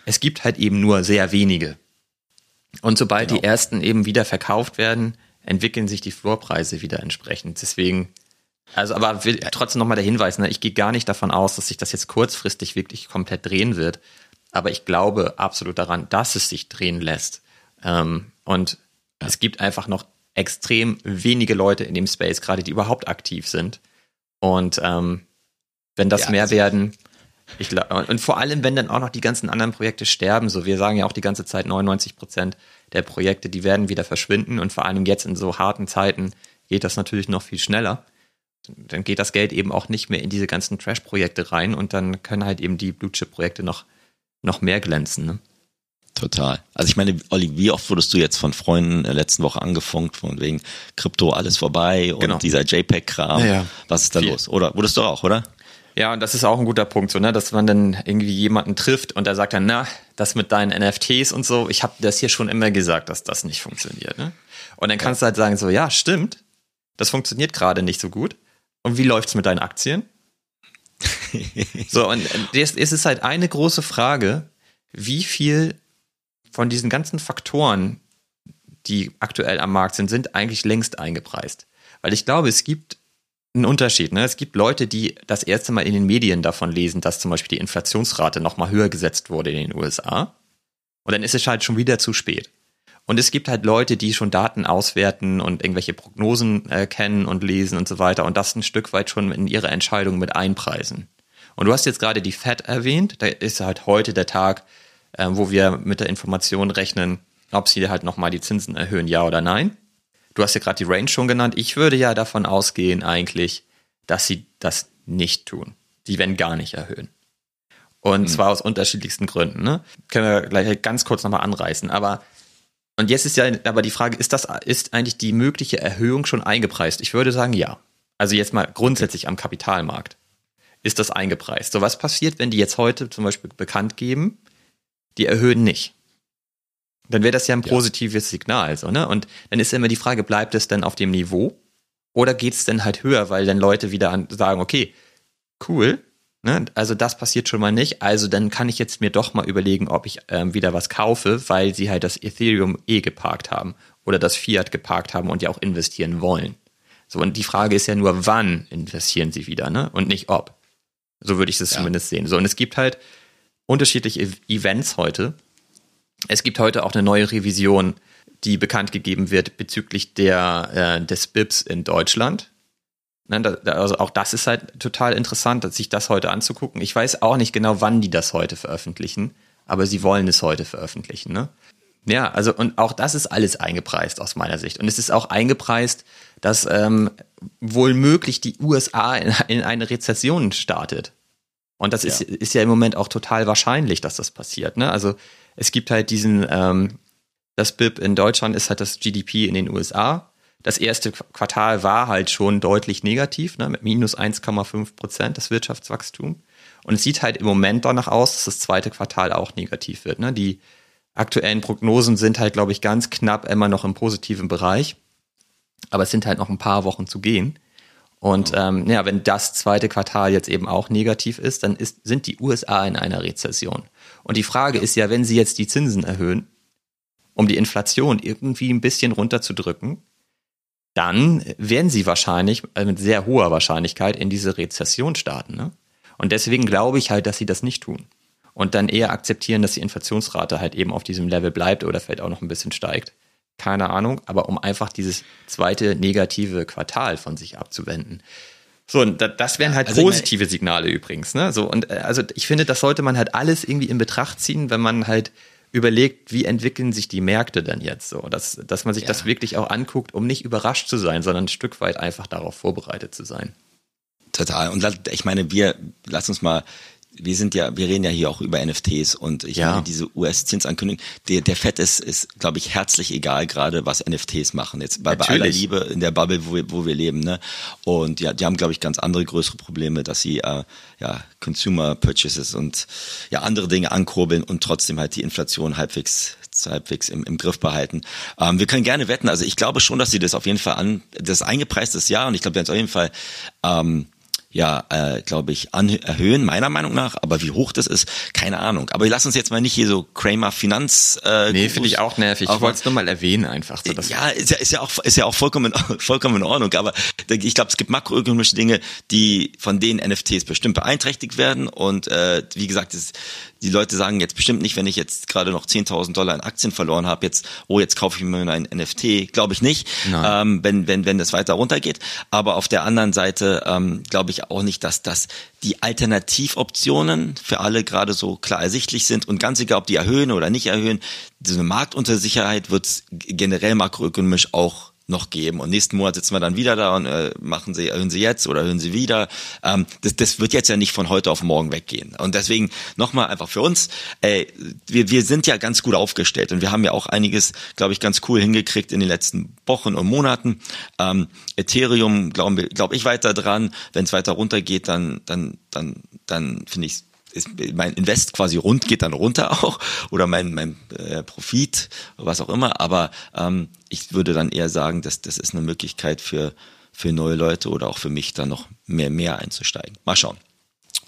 es gibt halt eben nur sehr wenige. Und sobald genau. die ersten eben wieder verkauft werden, entwickeln sich die Floorpreise wieder entsprechend. Deswegen, also aber will trotzdem nochmal der Hinweis, ne, ich gehe gar nicht davon aus, dass sich das jetzt kurzfristig wirklich komplett drehen wird. Aber ich glaube absolut daran, dass es sich drehen lässt. Ähm, und ja. es gibt einfach noch extrem wenige Leute in dem Space, gerade die überhaupt aktiv sind. Und ähm, wenn das ja, mehr also werden, ich glaub, und vor allem, wenn dann auch noch die ganzen anderen Projekte sterben, so wir sagen ja auch die ganze Zeit 99 Prozent der Projekte, die werden wieder verschwinden und vor allem jetzt in so harten Zeiten geht das natürlich noch viel schneller. Dann geht das Geld eben auch nicht mehr in diese ganzen Trash-Projekte rein und dann können halt eben die Blue-Chip-Projekte noch, noch mehr glänzen. Ne? Total. Also ich meine, Olli, wie oft wurdest du jetzt von Freunden in der letzten Woche angefunkt, von wegen Krypto alles vorbei und genau. dieser JPEG-Kram? Ja, ja. Was ist da Viel. los? Oder wurdest du auch, oder? Ja, und das ist auch ein guter Punkt, so, ne, dass man dann irgendwie jemanden trifft und der sagt dann, na, das mit deinen NFTs und so, ich habe das hier schon immer gesagt, dass das nicht funktioniert. Ne? Und dann kannst ja. du halt sagen, so, ja, stimmt, das funktioniert gerade nicht so gut. Und wie läuft's mit deinen Aktien? so, und es ist halt eine große Frage, wie viel von diesen ganzen Faktoren, die aktuell am Markt sind, sind eigentlich längst eingepreist. Weil ich glaube, es gibt ein Unterschied. Ne? Es gibt Leute, die das erste Mal in den Medien davon lesen, dass zum Beispiel die Inflationsrate noch mal höher gesetzt wurde in den USA. Und dann ist es halt schon wieder zu spät. Und es gibt halt Leute, die schon Daten auswerten und irgendwelche Prognosen äh, kennen und lesen und so weiter und das ein Stück weit schon in ihre Entscheidung mit einpreisen. Und du hast jetzt gerade die Fed erwähnt. Da ist halt heute der Tag, äh, wo wir mit der Information rechnen, ob sie halt noch mal die Zinsen erhöhen, ja oder nein. Du hast ja gerade die Range schon genannt. Ich würde ja davon ausgehen eigentlich, dass sie das nicht tun. Die werden gar nicht erhöhen. Und mhm. zwar aus unterschiedlichsten Gründen. Ne? Können wir gleich ganz kurz nochmal anreißen. Aber und jetzt ist ja aber die Frage, ist das ist eigentlich die mögliche Erhöhung schon eingepreist? Ich würde sagen, ja. Also jetzt mal grundsätzlich am Kapitalmarkt ist das eingepreist. So was passiert, wenn die jetzt heute zum Beispiel bekannt geben, die erhöhen nicht? Dann wäre das ja ein positives ja. Signal, so, ne? Und dann ist immer die Frage, bleibt es denn auf dem Niveau? Oder geht es denn halt höher, weil dann Leute wieder sagen, okay, cool, ne? Also das passiert schon mal nicht. Also dann kann ich jetzt mir doch mal überlegen, ob ich ähm, wieder was kaufe, weil sie halt das Ethereum eh geparkt haben oder das Fiat geparkt haben und ja auch investieren wollen. So, und die Frage ist ja nur, wann investieren sie wieder, ne? Und nicht ob. So würde ich es ja. zumindest sehen. So, und es gibt halt unterschiedliche Events heute. Es gibt heute auch eine neue Revision, die bekannt gegeben wird bezüglich der, äh, des BIPs in Deutschland. Ne, also auch das ist halt total interessant, sich das heute anzugucken. Ich weiß auch nicht genau, wann die das heute veröffentlichen, aber sie wollen es heute veröffentlichen. Ne? Ja, also und auch das ist alles eingepreist aus meiner Sicht. Und es ist auch eingepreist, dass ähm, wohl möglich die USA in, in eine Rezession startet. Und das ja. Ist, ist ja im Moment auch total wahrscheinlich, dass das passiert. Ne? Also es gibt halt diesen, ähm, das BIP in Deutschland ist halt das GDP in den USA. Das erste Quartal war halt schon deutlich negativ, ne, mit minus 1,5 Prozent das Wirtschaftswachstum. Und es sieht halt im Moment danach aus, dass das zweite Quartal auch negativ wird. Ne? Die aktuellen Prognosen sind halt, glaube ich, ganz knapp immer noch im positiven Bereich. Aber es sind halt noch ein paar Wochen zu gehen. Und ähm, ja, wenn das zweite Quartal jetzt eben auch negativ ist, dann ist, sind die USA in einer Rezession. Und die Frage ist ja, wenn sie jetzt die Zinsen erhöhen, um die Inflation irgendwie ein bisschen runterzudrücken, dann werden sie wahrscheinlich also mit sehr hoher Wahrscheinlichkeit in diese Rezession starten. Ne? Und deswegen glaube ich halt, dass sie das nicht tun und dann eher akzeptieren, dass die Inflationsrate halt eben auf diesem Level bleibt oder vielleicht auch noch ein bisschen steigt. Keine Ahnung, aber um einfach dieses zweite negative Quartal von sich abzuwenden. So, und das wären halt also positive meine, Signale übrigens, ne? So, und äh, also ich finde, das sollte man halt alles irgendwie in Betracht ziehen, wenn man halt überlegt, wie entwickeln sich die Märkte denn jetzt so, dass, dass man sich ja. das wirklich auch anguckt, um nicht überrascht zu sein, sondern ein Stück weit einfach darauf vorbereitet zu sein. Total. Und ich meine, wir, lass uns mal wir sind ja, wir reden ja hier auch über NFTs und ich ja. meine, diese US-Zinsankündigung, der, der Fett ist, ist glaube ich, herzlich egal, gerade was NFTs machen. Jetzt bei, bei aller Liebe in der Bubble, wo wir, wo wir leben, ne? Und ja, die haben, glaube ich, ganz andere größere Probleme, dass sie äh, ja Consumer Purchases und ja andere Dinge ankurbeln und trotzdem halt die Inflation halbwegs halbwegs im, im Griff behalten. Ähm, wir können gerne wetten. Also ich glaube schon, dass sie das auf jeden Fall an, das eingepreistes Jahr und ich glaube, wir haben es auf jeden Fall ähm, ja, äh, glaube ich, an, erhöhen, meiner Meinung nach. Aber wie hoch das ist, keine Ahnung. Aber lass uns jetzt mal nicht hier so Kramer Finanz. Äh, nee, finde ich auch nervig. Ich wollte es nur mal erwähnen einfach. So, ja, ist ja, ist ja auch, ist ja auch vollkommen, vollkommen in Ordnung. Aber ich glaube, es gibt makroökonomische Dinge, die von denen NFTs bestimmt beeinträchtigt werden. Und äh, wie gesagt, das, die Leute sagen jetzt bestimmt nicht, wenn ich jetzt gerade noch 10.000 Dollar in Aktien verloren habe, jetzt, oh, jetzt kaufe ich mir ein NFT. Glaube ich nicht, ähm, wenn, wenn, wenn das weiter runtergeht. Aber auf der anderen Seite ähm, glaube ich auch nicht, dass das die Alternativoptionen für alle gerade so klar ersichtlich sind. Und ganz egal, ob die erhöhen oder nicht erhöhen, diese Marktuntersicherheit wird generell makroökonomisch auch noch geben. Und nächsten Monat sitzen wir dann wieder da und äh, machen sie, erhöhen sie jetzt oder erhöhen sie wieder. Ähm, das, das wird jetzt ja nicht von heute auf morgen weggehen. Und deswegen nochmal einfach für uns, äh, wir, wir sind ja ganz gut aufgestellt und wir haben ja auch einiges, glaube ich, ganz cool hingekriegt in den letzten Wochen und Monaten. Ähm, Ethereum glaube glaub ich weiter dran. Wenn es weiter runtergeht, dann, dann, dann, dann finde ich ist mein Invest quasi rund, geht dann runter auch oder mein, mein äh, Profit, was auch immer. Aber ähm, ich würde dann eher sagen, dass das ist eine Möglichkeit für, für neue Leute oder auch für mich dann noch mehr, mehr einzusteigen. Mal schauen.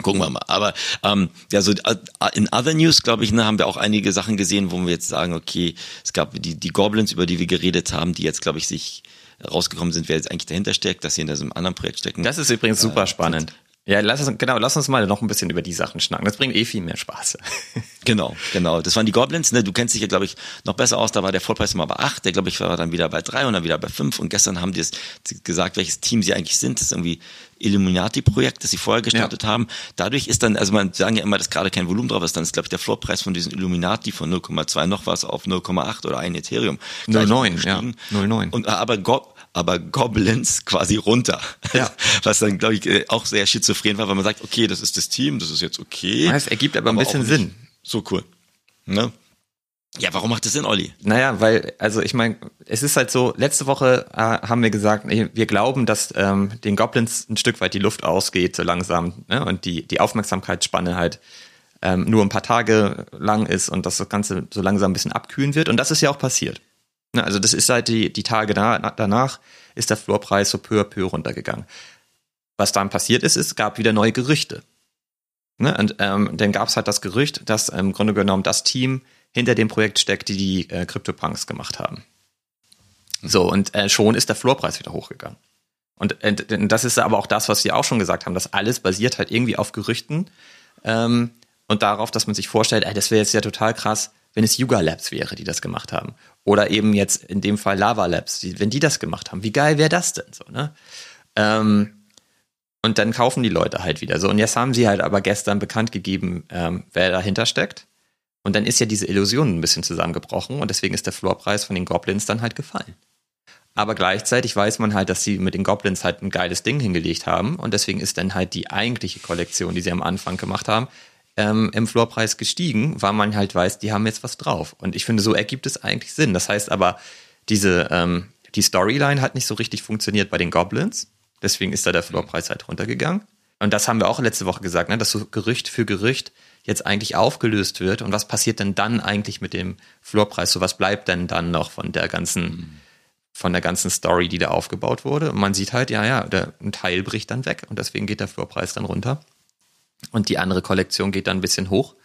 Gucken wir mal. Aber ähm, ja, so äh, in Other News, glaube ich, ne, haben wir auch einige Sachen gesehen, wo wir jetzt sagen, okay, es gab die, die Goblins, über die wir geredet haben, die jetzt, glaube ich, sich rausgekommen sind, wer jetzt eigentlich dahinter steckt, dass sie in diesem anderen Projekt stecken. Das ist übrigens super äh, spannend. Ja, lass uns, genau, lass uns mal noch ein bisschen über die Sachen schnacken. Das bringt eh viel mehr Spaß. genau, genau. Das waren die Goblins, ne? Du kennst dich ja, glaube ich, noch besser aus. Da war der Vollpreis mal bei acht, der, glaube ich, war dann wieder bei drei und dann wieder bei fünf. Und gestern haben die es gesagt, welches Team sie eigentlich sind. Das ist irgendwie Illuminati-Projekt, das sie vorher gestartet ja. haben. Dadurch ist dann, also man sagen ja immer, dass gerade kein Volumen drauf ist, dann ist, glaube ich, der Floorpreis von diesen Illuminati von 0,2 noch was auf 0,8 oder ein Ethereum. 0,9, ja. 0,9. Und aber Go aber Goblins quasi runter. Ja. Was dann, glaube ich, äh, auch sehr schizophren war, weil man sagt, okay, das ist das Team, das ist jetzt okay. Es ergibt aber, aber ein bisschen Sinn. So cool. Ne? Ja, warum macht das Sinn, Olli? Naja, weil, also ich meine, es ist halt so, letzte Woche äh, haben wir gesagt, wir glauben, dass ähm, den Goblins ein Stück weit die Luft ausgeht, so langsam, ne? und die, die Aufmerksamkeitsspanne halt ähm, nur ein paar Tage lang ist und dass das Ganze so langsam ein bisschen abkühlen wird. Und das ist ja auch passiert. Ne, also das ist seit die, die Tage da, danach ist der Floorpreis so peu à peu runtergegangen. Was dann passiert ist, es gab wieder neue Gerüchte. Ne? Und ähm, dann gab es halt das Gerücht, dass im Grunde genommen das Team hinter dem Projekt steckt, die die äh, CryptoPunks gemacht haben. So, und äh, schon ist der Floorpreis wieder hochgegangen. Und äh, das ist aber auch das, was Sie auch schon gesagt haben, dass alles basiert halt irgendwie auf Gerüchten ähm, und darauf, dass man sich vorstellt, ey, das wäre jetzt ja total krass, wenn es Yuga Labs wäre, die das gemacht haben. Oder eben jetzt in dem Fall Lava Labs, die, wenn die das gemacht haben. Wie geil wäre das denn so, ne? Ähm, und dann kaufen die Leute halt wieder so. Und jetzt haben sie halt aber gestern bekannt gegeben, ähm, wer dahinter steckt. Und dann ist ja diese Illusion ein bisschen zusammengebrochen und deswegen ist der Floorpreis von den Goblins dann halt gefallen. Aber gleichzeitig weiß man halt, dass sie mit den Goblins halt ein geiles Ding hingelegt haben und deswegen ist dann halt die eigentliche Kollektion, die sie am Anfang gemacht haben, ähm, im Floorpreis gestiegen, weil man halt weiß, die haben jetzt was drauf. Und ich finde, so ergibt es eigentlich Sinn. Das heißt aber, diese, ähm, die Storyline hat nicht so richtig funktioniert bei den Goblins. Deswegen ist da der Floorpreis halt runtergegangen. Und das haben wir auch letzte Woche gesagt, ne, dass so Gerücht für Gerücht jetzt eigentlich aufgelöst wird. Und was passiert denn dann eigentlich mit dem Floorpreis? So was bleibt denn dann noch von der ganzen, von der ganzen Story, die da aufgebaut wurde? Und man sieht halt, ja, ja, der, ein Teil bricht dann weg und deswegen geht der Floorpreis dann runter. Und die andere Kollektion geht dann ein bisschen hoch,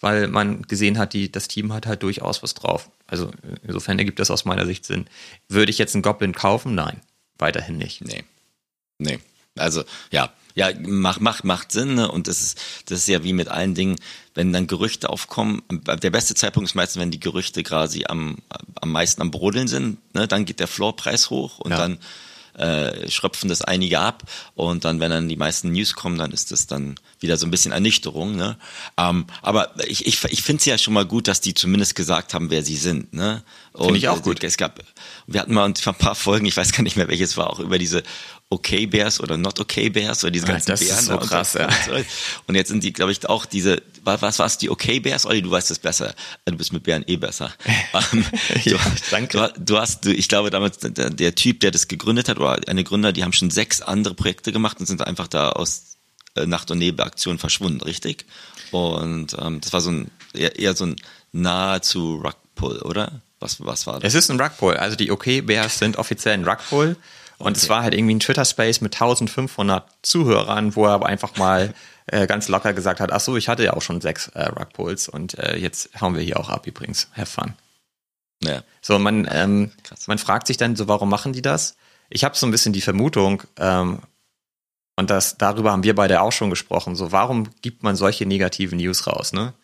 weil man gesehen hat, die, das Team hat halt durchaus was drauf. Also insofern ergibt das aus meiner Sicht Sinn. Würde ich jetzt einen Goblin kaufen? Nein, weiterhin nicht. Nee. Nee. Also, ja, ja, macht, macht, macht Sinn, ne? Und das ist, das ist ja wie mit allen Dingen, wenn dann Gerüchte aufkommen, der beste Zeitpunkt ist meistens, wenn die Gerüchte quasi am, am meisten am Brodeln sind, ne? Dann geht der Floorpreis hoch und ja. dann äh, schröpfen das einige ab und dann, wenn dann die meisten News kommen, dann ist das dann wieder so ein bisschen Ernüchterung. Ne? Ähm, aber ich, ich, ich finde es ja schon mal gut, dass die zumindest gesagt haben, wer sie sind. Ne? Finde ich auch gut. Es gab, wir hatten mal ein paar Folgen, ich weiß gar nicht mehr welches war, auch über diese Okay Bears oder Not Okay Bears oder diese ganzen das Bären. Ist so krass, ja. Und jetzt sind die, glaube ich, auch diese, was war's, die Okay Bears? Olli, du weißt das besser. Du bist mit Bären eh besser. Ähm, ja, danke. Du, du hast, du, ich glaube, damals der, der, Typ, der das gegründet hat, oder eine Gründer, die haben schon sechs andere Projekte gemacht und sind einfach da aus äh, Nacht- und Nebelaktionen verschwunden, richtig? Und ähm, das war so ein eher, eher so ein nahezu Rugpull, oder? Was, was war das? Es ist ein Rugpull. Also die OK Bears sind offiziell ein Rugpull. Und okay. es war halt irgendwie ein Twitter-Space mit 1500 Zuhörern, wo er aber einfach mal äh, ganz locker gesagt hat, ach so, ich hatte ja auch schon sechs äh, Rugpulls und äh, jetzt hauen wir hier auch ab übrigens. Have fun. Ja. So, man, ähm, man fragt sich dann so, warum machen die das? Ich habe so ein bisschen die Vermutung, ähm, und das, darüber haben wir beide auch schon gesprochen, so warum gibt man solche negativen News raus, ne?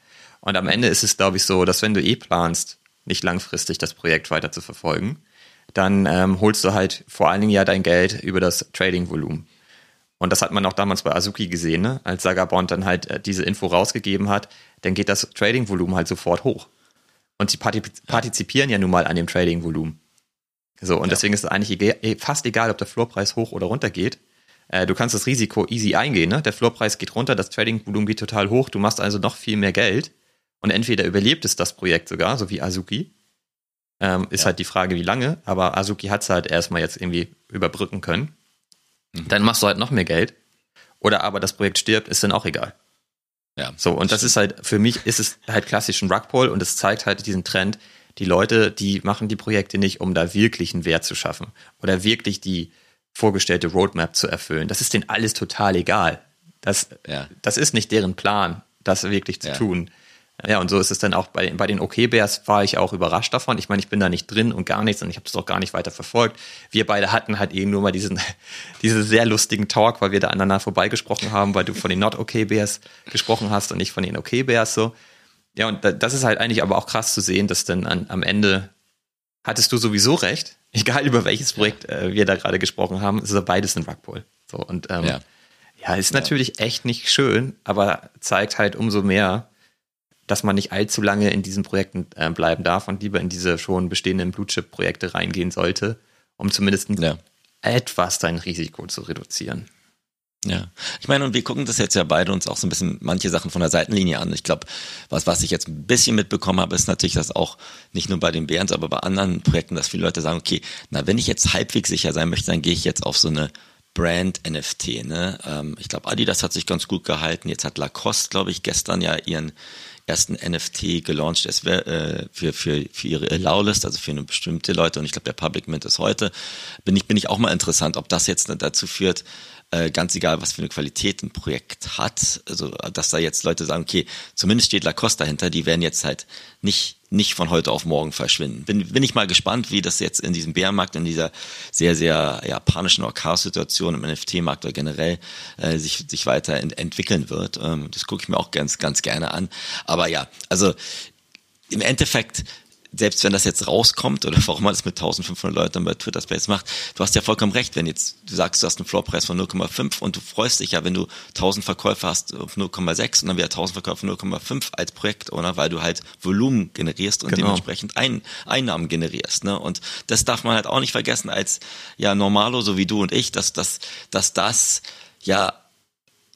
Und am Ende ist es, glaube ich, so, dass wenn du eh planst, nicht langfristig das Projekt weiter zu verfolgen, dann ähm, holst du halt vor allen Dingen ja dein Geld über das Trading-Volumen. Und das hat man auch damals bei Azuki gesehen, ne? als Sagabond dann halt äh, diese Info rausgegeben hat, dann geht das Trading-Volumen halt sofort hoch. Und sie partizipieren ja nun mal an dem Trading-Volumen. So, und ja. deswegen ist es eigentlich egal, eh, fast egal, ob der Floorpreis hoch oder runter geht. Äh, du kannst das Risiko easy eingehen, ne? Der Floorpreis geht runter, das Trading-Volumen geht total hoch, du machst also noch viel mehr Geld. Und entweder überlebt es das Projekt sogar, so wie Azuki, ähm, ist ja. halt die Frage, wie lange, aber Azuki hat es halt erstmal jetzt irgendwie überbrücken können. Mhm. Dann machst du halt noch mehr Geld. Oder aber das Projekt stirbt, ist dann auch egal. Ja. So, und das ist halt, für mich ist es halt klassisch ein Rugpull und es zeigt halt diesen Trend, die Leute, die machen die Projekte nicht, um da wirklich einen Wert zu schaffen oder wirklich die vorgestellte Roadmap zu erfüllen. Das ist denen alles total egal. Das, ja. das ist nicht deren Plan, das wirklich zu ja. tun. Ja, und so ist es dann auch bei, bei den OK-Bears war ich auch überrascht davon. Ich meine, ich bin da nicht drin und gar nichts und ich habe das auch gar nicht weiter verfolgt. Wir beide hatten halt eben nur mal diesen, diesen sehr lustigen Talk, weil wir da aneinander vorbeigesprochen haben, weil du von den Not-OK-Bears gesprochen hast und nicht von den OK-Bears so. Ja, und das ist halt eigentlich aber auch krass zu sehen, dass dann an, am Ende hattest du sowieso recht, egal über welches Projekt äh, wir da gerade gesprochen haben, ist ja beides ein Rugpull. So, und ähm, ja. ja, ist natürlich ja. echt nicht schön, aber zeigt halt umso mehr, dass man nicht allzu lange in diesen Projekten äh, bleiben darf und lieber in diese schon bestehenden Blue-Chip-Projekte reingehen sollte, um zumindest ja. etwas dein Risiko zu reduzieren. Ja, ich meine, und wir gucken das jetzt ja beide uns auch so ein bisschen manche Sachen von der Seitenlinie an. Ich glaube, was, was ich jetzt ein bisschen mitbekommen habe, ist natürlich, dass auch nicht nur bei den Bären, aber bei anderen Projekten, dass viele Leute sagen, okay, na, wenn ich jetzt halbwegs sicher sein möchte, dann gehe ich jetzt auf so eine Brand NFT. Ne? Ähm, ich glaube, Adidas hat sich ganz gut gehalten. Jetzt hat Lacoste, glaube ich, gestern ja ihren ersten NFT gelauncht wär, äh, für, für, für ihre Allow-List, also für eine bestimmte Leute. Und ich glaube, der Public Mint ist heute. Bin ich, bin ich auch mal interessant, ob das jetzt dazu führt, äh, ganz egal, was für eine Qualität ein Projekt hat, also dass da jetzt Leute sagen, okay, zumindest steht Lacoste dahinter, die werden jetzt halt nicht nicht von heute auf morgen verschwinden. Bin, bin ich mal gespannt, wie das jetzt in diesem Bärenmarkt, in dieser sehr, sehr ja, panischen oder Chaos-Situation im NFT-Markt oder generell äh, sich, sich weiter ent entwickeln wird. Ähm, das gucke ich mir auch ganz, ganz gerne an. Aber ja, also im Endeffekt selbst wenn das jetzt rauskommt oder warum man das mit 1500 Leuten bei Twitter Space macht, du hast ja vollkommen recht, wenn jetzt du sagst, du hast einen Floorpreis von 0,5 und du freust dich ja, wenn du 1000 Verkäufe hast auf 0,6 und dann wieder 1000 Verkäufe 0,5 als Projekt, oder? Weil du halt Volumen generierst und genau. dementsprechend Ein Einnahmen generierst, ne? Und das darf man halt auch nicht vergessen als ja Normalo, so wie du und ich, dass, dass, dass das ja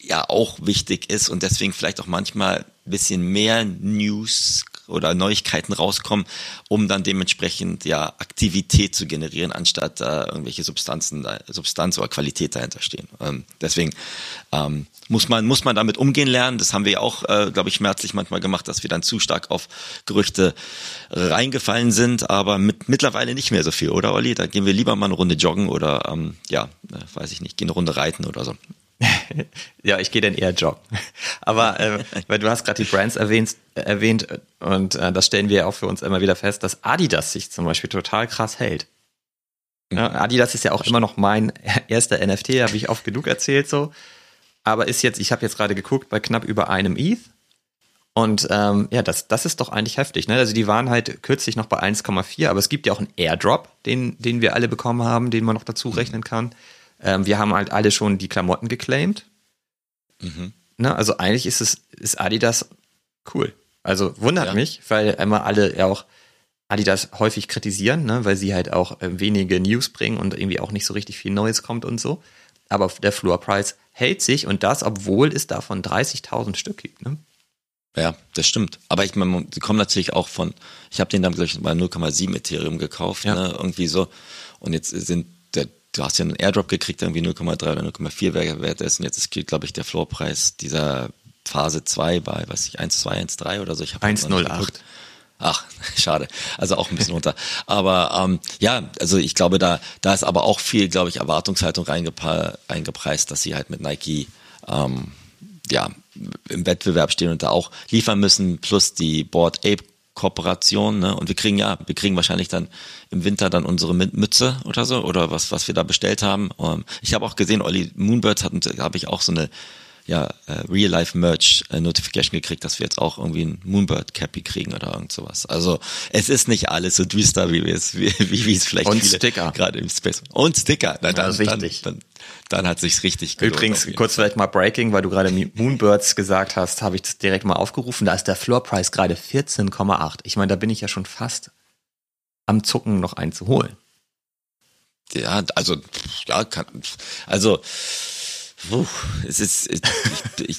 ja auch wichtig ist und deswegen vielleicht auch manchmal ein bisschen mehr News oder Neuigkeiten rauskommen, um dann dementsprechend ja Aktivität zu generieren, anstatt äh, irgendwelche Substanzen, Substanz oder Qualität dahinter stehen. Ähm, deswegen ähm, muss man muss man damit umgehen lernen. Das haben wir auch, äh, glaube ich, schmerzlich manchmal gemacht, dass wir dann zu stark auf Gerüchte reingefallen sind, aber mit, mittlerweile nicht mehr so viel, oder Olli? Da gehen wir lieber mal eine Runde joggen oder ähm, ja, äh, weiß ich nicht, gehen eine Runde reiten oder so. ja, ich gehe dann eher joggen. Aber äh, weil du hast gerade die Brands erwähnt, erwähnt und äh, das stellen wir auch für uns immer wieder fest, dass Adidas sich zum Beispiel total krass hält. Ja, mhm. Adidas ist ja auch immer noch mein erster NFT, habe ich oft genug erzählt so. Aber ist jetzt, ich habe jetzt gerade geguckt, bei knapp über einem ETH. Und ähm, ja, das, das ist doch eigentlich heftig. Ne? Also die waren halt kürzlich noch bei 1,4, aber es gibt ja auch einen Airdrop, den, den wir alle bekommen haben, den man noch dazu mhm. rechnen kann. Ähm, wir haben halt alle schon die Klamotten geclaimed. Mhm. Ne? Also eigentlich ist es, ist Adidas cool. Also wundert ja. mich, weil immer alle ja auch Adidas häufig kritisieren, ne? weil sie halt auch äh, wenige News bringen und irgendwie auch nicht so richtig viel Neues kommt und so. Aber der Floorpreis hält sich und das, obwohl es davon 30.000 Stück gibt. Ne? Ja, das stimmt. Aber ich meine, sie kommen natürlich auch von, ich habe den dann, glaube ich, mal 0,7 Ethereum gekauft, ja. ne? irgendwie so. Und jetzt sind du hast ja einen Airdrop gekriegt, irgendwie 0,3 oder 0,4 Wert ist. Und jetzt ist, glaube ich, der Floorpreis dieser Phase 2 bei, weiß ich, 1, 2, 1, 3 oder so. Ich 1,08. Ach, schade. Also auch ein bisschen runter. Aber ähm, ja, also ich glaube, da, da ist aber auch viel, glaube ich, Erwartungshaltung reingepreist, dass sie halt mit Nike ähm, ja, im Wettbewerb stehen und da auch liefern müssen, plus die Board Ape Kooperation, ne? Und wir kriegen ja, wir kriegen wahrscheinlich dann im Winter dann unsere Mütze oder so oder was, was wir da bestellt haben. Ähm, ich habe auch gesehen, Olli Moonbirds hat, habe ich auch so eine ja, äh, Real-Life-Merch-Notification äh, gekriegt, dass wir jetzt auch irgendwie ein Moonbird-Cappy kriegen oder irgend sowas. Also es ist nicht alles so düster, wie wir es, wie, wie, es vielleicht Und viele Sticker. gerade im Space. Und Sticker. Na, dann, ja. Dann, dann, dann hat sich's richtig gelohnt. Übrigens, kurz vielleicht mal Breaking, weil du gerade Moonbirds gesagt hast, habe ich das direkt mal aufgerufen. Da ist der Floorpreis gerade 14,8. Ich meine, da bin ich ja schon fast am Zucken, noch einen zu holen. Ja, also, ja, kann, also, es ist, ich, ich,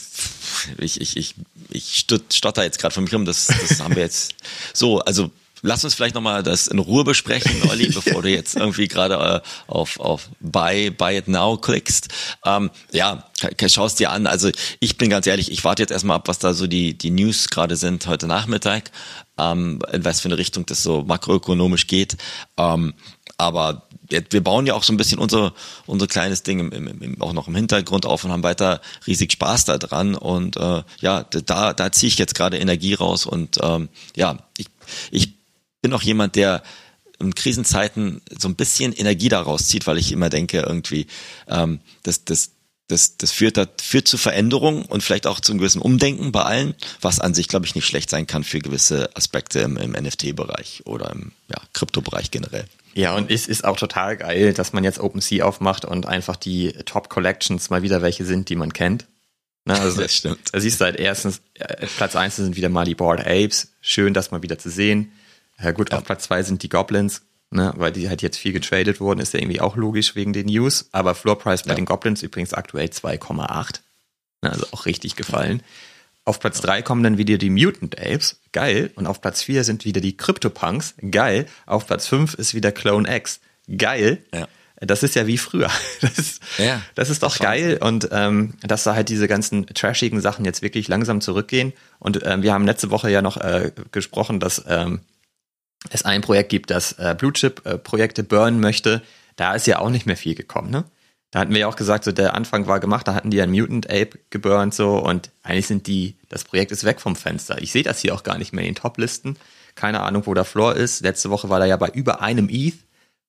ich, ich, ich, ich stotter jetzt gerade von mir rum, das, das haben wir jetzt so, also lass uns vielleicht nochmal das in Ruhe besprechen, Olli, bevor du jetzt irgendwie gerade äh, auf, auf Buy, Buy It Now klickst. Ähm, ja, schau es dir an. Also ich bin ganz ehrlich, ich warte jetzt erstmal ab, was da so die, die News gerade sind heute Nachmittag, ähm, in was für eine Richtung das so makroökonomisch geht. Ähm, aber wir bauen ja auch so ein bisschen unser, unser kleines Ding im, im, im, auch noch im Hintergrund auf und haben weiter riesig Spaß da dran. Und äh, ja, da, da ziehe ich jetzt gerade Energie raus. Und ähm, ja, ich, ich bin auch jemand, der in Krisenzeiten so ein bisschen Energie daraus zieht, weil ich immer denke, irgendwie, ähm, das, das, das, das führt, das führt zu Veränderungen und vielleicht auch zu einem gewissen Umdenken bei allen, was an sich, glaube ich, nicht schlecht sein kann für gewisse Aspekte im, im NFT-Bereich oder im ja, Krypto-Bereich generell. Ja, und es ist auch total geil, dass man jetzt OpenSea aufmacht und einfach die Top Collections mal wieder welche sind, die man kennt. Ne, also, das stimmt. Da siehst du halt erstens, äh, Platz eins sind wieder mal die Bored Apes. Schön, das mal wieder zu sehen. Ja, gut, ja. auf Platz zwei sind die Goblins, ne, weil die halt jetzt viel getradet wurden, ist ja irgendwie auch logisch wegen den News. Aber Floor Price bei ja. den Goblins übrigens aktuell 2,8. Ne, also auch richtig gefallen. Ja. Auf Platz drei kommen dann wieder die Mutant Apes, geil. Und auf Platz vier sind wieder die CryptoPunks, geil. Auf Platz fünf ist wieder Clone X, geil. Ja. das ist ja wie früher. Das ist, ja, das ist doch geil und ähm, dass da halt diese ganzen trashigen Sachen jetzt wirklich langsam zurückgehen. Und ähm, wir haben letzte Woche ja noch äh, gesprochen, dass ähm, es ein Projekt gibt, das äh, Blue Chip äh, Projekte burnen möchte. Da ist ja auch nicht mehr viel gekommen, ne? Da hatten wir ja auch gesagt, so der Anfang war gemacht, da hatten die ein Mutant Ape geburnt so und eigentlich sind die, das Projekt ist weg vom Fenster. Ich sehe das hier auch gar nicht mehr in den Top-Listen. Keine Ahnung, wo der Floor ist. Letzte Woche war er ja bei über einem ETH,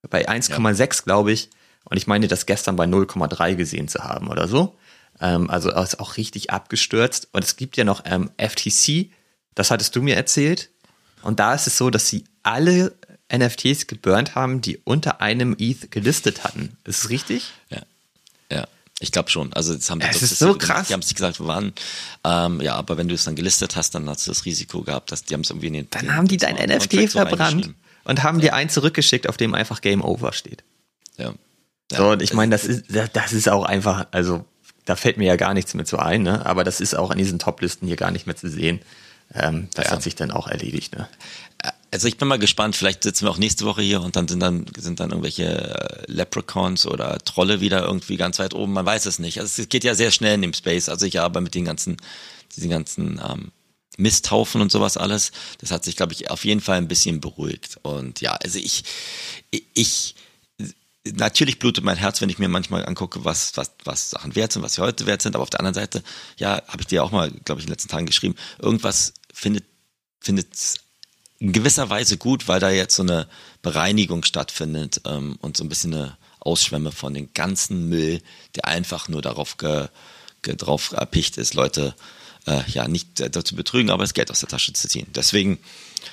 bei 1,6 ja. glaube ich. Und ich meine, das gestern bei 0,3 gesehen zu haben oder so. Ähm, also ist auch richtig abgestürzt. Und es gibt ja noch ähm, FTC, das hattest du mir erzählt. Und da ist es so, dass sie alle NFTs geburnt haben, die unter einem ETH gelistet hatten. Ist es richtig? Ja. Ja, ich glaube schon. Also das haben die, es ist so krass. Die haben sich gesagt, wir waren, ähm, ja, aber wenn du es dann gelistet hast, dann hast du das Risiko gehabt, dass die haben es irgendwie in den. Dann den, haben die dein NFT verbrannt und haben ja. dir einen zurückgeschickt, auf dem einfach Game Over steht. Ja. ja. So, und ich meine, das ist, das ist auch einfach, also da fällt mir ja gar nichts mehr zu ein, ne? Aber das ist auch an diesen Top-Listen hier gar nicht mehr zu sehen. Ähm, das ja. hat sich dann auch erledigt, ne? Also ich bin mal gespannt, vielleicht sitzen wir auch nächste Woche hier und dann sind dann, sind dann irgendwelche äh, Leprechauns oder Trolle wieder irgendwie ganz weit oben, man weiß es nicht. Also es geht ja sehr schnell in dem Space, also ich aber mit den ganzen, diesen ganzen ähm, Misthaufen und sowas alles, das hat sich, glaube ich, auf jeden Fall ein bisschen beruhigt. Und ja, also ich, ich, natürlich blutet mein Herz, wenn ich mir manchmal angucke, was, was, was Sachen wert sind, was sie heute wert sind, aber auf der anderen Seite, ja, habe ich dir auch mal, glaube ich, in den letzten Tagen geschrieben, irgendwas findet, findet in gewisser Weise gut, weil da jetzt so eine Bereinigung stattfindet ähm, und so ein bisschen eine Ausschwemme von den ganzen Müll, der einfach nur darauf ge, ge, drauf erpicht ist, Leute äh, ja nicht äh, dazu betrügen, aber das Geld aus der Tasche zu ziehen. Deswegen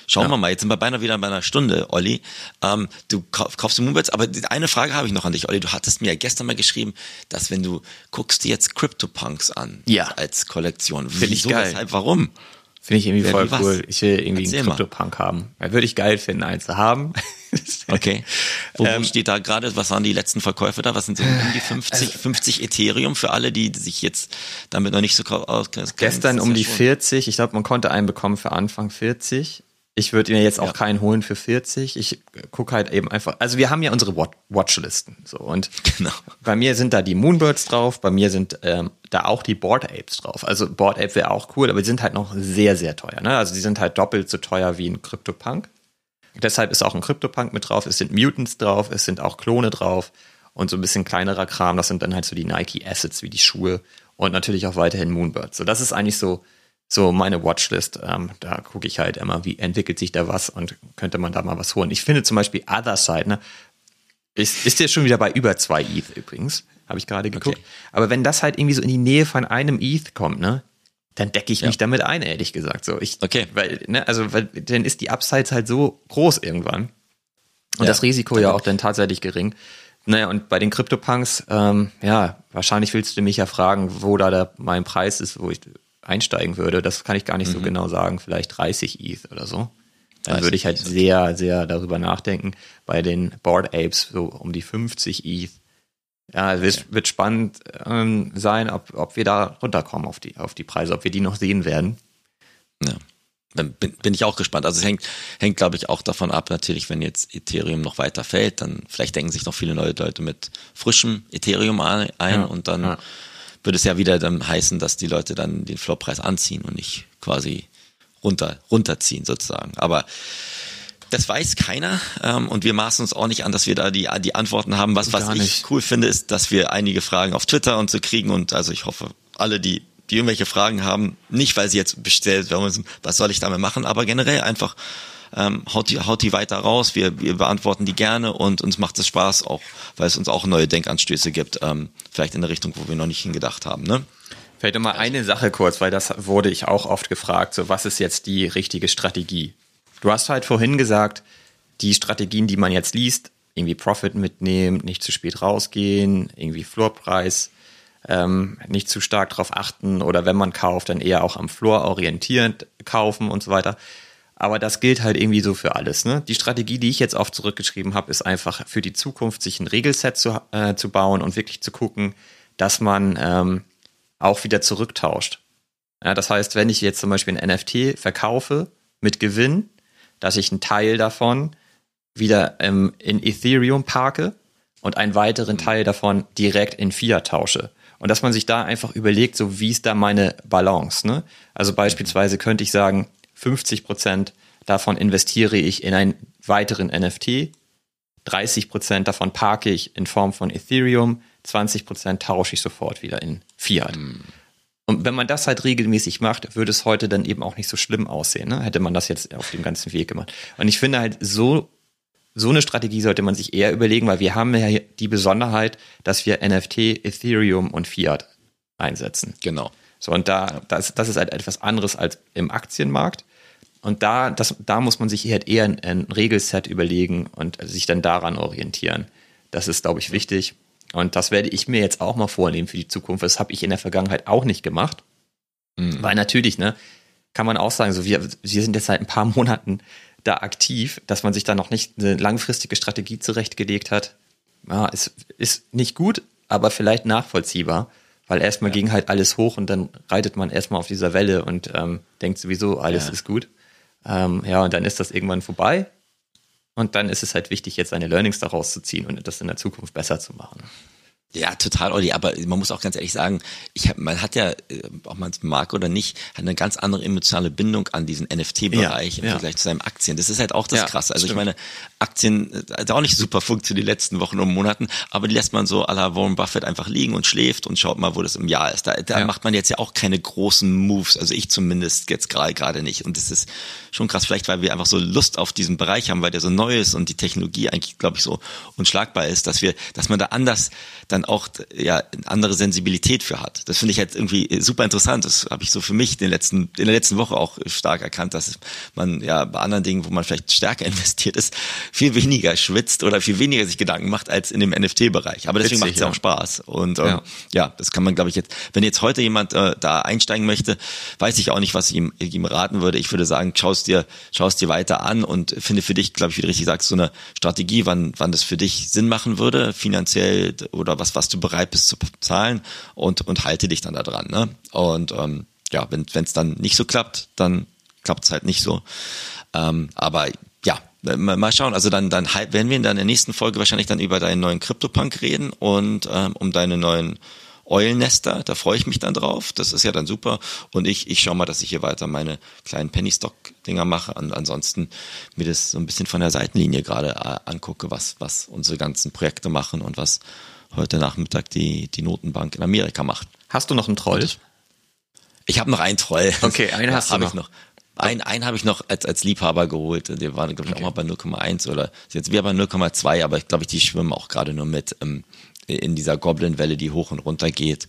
schauen ja. wir mal. Jetzt sind wir beinahe wieder bei einer Stunde, Olli. Ähm, du kauf, kaufst du Moonbirds, aber eine Frage habe ich noch an dich, Olli. Du hattest mir ja gestern mal geschrieben, dass wenn du guckst dir jetzt CryptoPunks an ja. als Kollektion, Finde ich geil. Weshalb, warum? Finde ich irgendwie voll cool. Ich will irgendwie Erzähl einen Crypto-Punk haben. Würde ich geil finden, einen zu haben. okay. Wo, ähm, steht da gerade, was waren die letzten Verkäufe da? Was sind so um die 50, also, 50 Ethereum für alle, die sich jetzt damit noch nicht so auskennen? Gestern um die schon. 40. Ich glaube, man konnte einen bekommen für Anfang 40. Ich würde mir jetzt auch ja. keinen holen für 40. Ich gucke halt eben einfach. Also wir haben ja unsere Watchlisten. So und genau. bei mir sind da die Moonbirds drauf. Bei mir sind ähm, da auch die Board Apes drauf. Also Board Ape wäre auch cool, aber die sind halt noch sehr sehr teuer. Ne? Also die sind halt doppelt so teuer wie ein CryptoPunk. Deshalb ist auch ein CryptoPunk mit drauf. Es sind Mutants drauf. Es sind auch Klone drauf und so ein bisschen kleinerer Kram. Das sind dann halt so die Nike Assets wie die Schuhe und natürlich auch weiterhin Moonbirds. So das ist eigentlich so so meine Watchlist. Ähm, da gucke ich halt immer, wie entwickelt sich da was und könnte man da mal was holen. Ich finde zum Beispiel Other Side, ne, ist, ist jetzt schon wieder bei über zwei ETH übrigens, habe ich gerade geguckt. Okay. Aber wenn das halt irgendwie so in die Nähe von einem ETH kommt, ne, dann decke ich ja. mich damit ein, ehrlich gesagt. So, ich, okay. Weil, ne, also, weil, dann ist die Upside halt so groß irgendwann. Und ja, das Risiko ja auch dann tatsächlich gering. Naja, und bei den CryptoPunks, ähm, ja, wahrscheinlich willst du mich ja fragen, wo da der, mein Preis ist, wo ich einsteigen würde, das kann ich gar nicht mhm. so genau sagen, vielleicht 30 ETH oder so. Dann würde ich halt ETH, sehr, sehr darüber nachdenken. Bei den Board Apes so um die 50 ETH. Ja, es wird, wird spannend ähm, sein, ob, ob wir da runterkommen auf die, auf die Preise, ob wir die noch sehen werden. Ja. Bin, bin ich auch gespannt. Also es hängt, hängt glaube ich, auch davon ab, natürlich, wenn jetzt Ethereum noch weiter fällt, dann vielleicht denken sich noch viele neue Leute mit frischem Ethereum ein, ja, und dann ja würde es ja wieder dann heißen, dass die Leute dann den Floorpreis anziehen und nicht quasi runter, runterziehen sozusagen. Aber das weiß keiner ähm, und wir maßen uns auch nicht an, dass wir da die, die Antworten haben. Was, was ich cool finde, ist, dass wir einige Fragen auf Twitter und so kriegen und also ich hoffe, alle, die, die irgendwelche Fragen haben, nicht weil sie jetzt bestellt werden, was soll ich damit machen, aber generell einfach ähm, haut, die, haut die weiter raus. Wir, wir beantworten die gerne und uns macht es Spaß, auch weil es uns auch neue Denkanstöße gibt, ähm, vielleicht in der Richtung, wo wir noch nicht hingedacht haben. Ne? Vielleicht nochmal eine Sache kurz, weil das wurde ich auch oft gefragt, so was ist jetzt die richtige Strategie? Du hast halt vorhin gesagt, die Strategien, die man jetzt liest, irgendwie Profit mitnehmen, nicht zu spät rausgehen, irgendwie Floorpreis, ähm, nicht zu stark darauf achten oder wenn man kauft, dann eher auch am Floor orientierend kaufen und so weiter. Aber das gilt halt irgendwie so für alles. Ne? Die Strategie, die ich jetzt oft zurückgeschrieben habe, ist einfach für die Zukunft, sich ein Regelset zu, äh, zu bauen und wirklich zu gucken, dass man ähm, auch wieder zurücktauscht. Ja, das heißt, wenn ich jetzt zum Beispiel ein NFT verkaufe mit Gewinn, dass ich einen Teil davon wieder ähm, in Ethereum parke und einen weiteren Teil davon direkt in Fiat tausche. Und dass man sich da einfach überlegt, so wie ist da meine Balance. Ne? Also beispielsweise könnte ich sagen, 50 Prozent davon investiere ich in einen weiteren NFT, 30 Prozent davon parke ich in Form von Ethereum, 20 Prozent tausche ich sofort wieder in Fiat. Mhm. Und wenn man das halt regelmäßig macht, würde es heute dann eben auch nicht so schlimm aussehen, ne? hätte man das jetzt auf dem ganzen Weg gemacht. Und ich finde halt, so, so eine Strategie sollte man sich eher überlegen, weil wir haben ja die Besonderheit, dass wir NFT, Ethereum und Fiat einsetzen. Genau. So, und da, das, das ist halt etwas anderes als im Aktienmarkt. Und da, das, da muss man sich halt eher ein, ein Regelset überlegen und sich dann daran orientieren. Das ist, glaube ich, wichtig. Und das werde ich mir jetzt auch mal vornehmen für die Zukunft. Das habe ich in der Vergangenheit auch nicht gemacht. Mhm. Weil natürlich, ne, kann man auch sagen, so wir, wir sind jetzt seit ein paar Monaten da aktiv, dass man sich da noch nicht eine langfristige Strategie zurechtgelegt hat. Ja, es ist nicht gut, aber vielleicht nachvollziehbar, weil erstmal ja. ging halt alles hoch und dann reitet man erstmal auf dieser Welle und ähm, denkt sowieso, alles ja. ist gut. Ähm, ja, und dann ist das irgendwann vorbei und dann ist es halt wichtig, jetzt seine Learnings daraus zu ziehen und das in der Zukunft besser zu machen. Ja, total, Olli. Aber man muss auch ganz ehrlich sagen, ich hab, man hat ja, äh, ob man es mag oder nicht, hat eine ganz andere emotionale Bindung an diesen NFT-Bereich ja, im ja. Vergleich zu seinen Aktien. Das ist halt auch das ja, Krasse. Also stimmt. ich meine, Aktien äh, hat auch nicht super funktioniert die letzten Wochen und Monaten, aber die lässt man so à la Warren Buffett einfach liegen und schläft und schaut mal, wo das im Jahr ist. Da, da macht man jetzt ja auch keine großen Moves. Also ich zumindest jetzt gerade gerade nicht. Und das ist schon krass, vielleicht weil wir einfach so Lust auf diesen Bereich haben, weil der so neu ist und die Technologie eigentlich, glaube ich, so unschlagbar ist, dass wir, dass man da anders dann auch ja eine andere Sensibilität für hat. Das finde ich halt irgendwie super interessant. Das habe ich so für mich in, letzten, in der letzten Woche auch stark erkannt, dass man ja bei anderen Dingen, wo man vielleicht stärker investiert ist, viel weniger schwitzt oder viel weniger sich Gedanken macht als in dem NFT-Bereich. Aber deswegen macht es ja auch Spaß. Und ähm, ja. ja, das kann man, glaube ich, jetzt, wenn jetzt heute jemand äh, da einsteigen möchte, weiß ich auch nicht, was ich ihm, ihm raten würde. Ich würde sagen, schau es dir, schau es dir weiter an und finde für dich, glaube ich, wie du richtig sagst, so eine Strategie, wann, wann das für dich Sinn machen würde, finanziell oder was, was du bereit bist zu zahlen und, und halte dich dann da dran. Ne? Und ähm, ja, wenn es dann nicht so klappt, dann klappt es halt nicht so. Ähm, aber ja, mal schauen. Also dann, dann werden wir in der nächsten Folge wahrscheinlich dann über deinen neuen CryptoPunk reden und ähm, um deine neuen Eulennester, da freue ich mich dann drauf. Das ist ja dann super. Und ich, ich schaue mal, dass ich hier weiter meine kleinen Penny-Stock-Dinger mache. Und ansonsten mir das so ein bisschen von der Seitenlinie gerade äh, angucke, was, was unsere ganzen Projekte machen und was heute Nachmittag die, die Notenbank in Amerika macht. Hast du noch einen Troll? Ich habe noch einen Troll. Okay, einen hast du noch. Ich noch. Ein, einen habe ich noch als, als Liebhaber geholt. Der war, glaube ich, okay. auch mal bei 0,1 oder jetzt wir bei 0,2, aber ich glaube, die schwimmen auch gerade nur mit ähm, in dieser Goblin-Welle, die hoch und runter geht.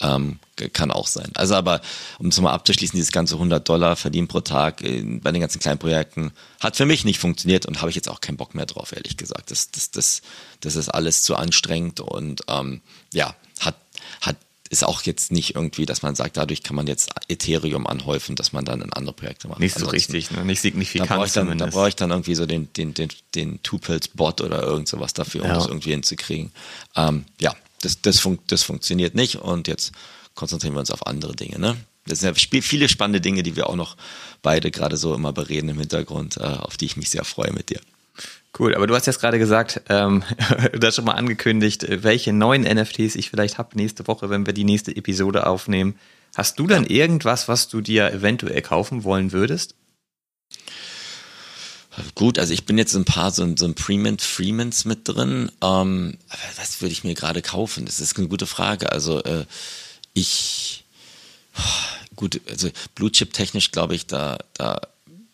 Ähm, kann auch sein. Also aber, um es mal abzuschließen, dieses ganze 100 Dollar verdienen pro Tag äh, bei den ganzen kleinen Projekten hat für mich nicht funktioniert und habe ich jetzt auch keinen Bock mehr drauf, ehrlich gesagt. Das, das, das, das ist alles zu anstrengend und ähm, ja, hat, hat ist auch jetzt nicht irgendwie, dass man sagt, dadurch kann man jetzt Ethereum anhäufen, dass man dann in andere Projekte macht. Nicht so Ansonsten, richtig, ne? nicht signifikant. Da brauche ich, dann, da ich dann irgendwie so den, den, den, den Tupils-Bot oder irgend sowas dafür, um ja. das irgendwie hinzukriegen. Ähm, ja, das, das, fun das funktioniert nicht und jetzt konzentrieren wir uns auf andere Dinge. Ne? Das sind ja viele spannende Dinge, die wir auch noch beide gerade so immer bereden im Hintergrund, äh, auf die ich mich sehr freue mit dir. Cool, aber du hast jetzt gerade gesagt, ähm, das schon mal angekündigt, welche neuen NFTs ich vielleicht habe nächste Woche, wenn wir die nächste Episode aufnehmen. Hast du dann irgendwas, was du dir eventuell kaufen wollen würdest? Gut, also ich bin jetzt ein paar so, so ein Premium Freemans mit drin. Ähm, was würde ich mir gerade kaufen? Das ist eine gute Frage. Also äh, ich gut, also Blue Chip technisch glaube ich, da, da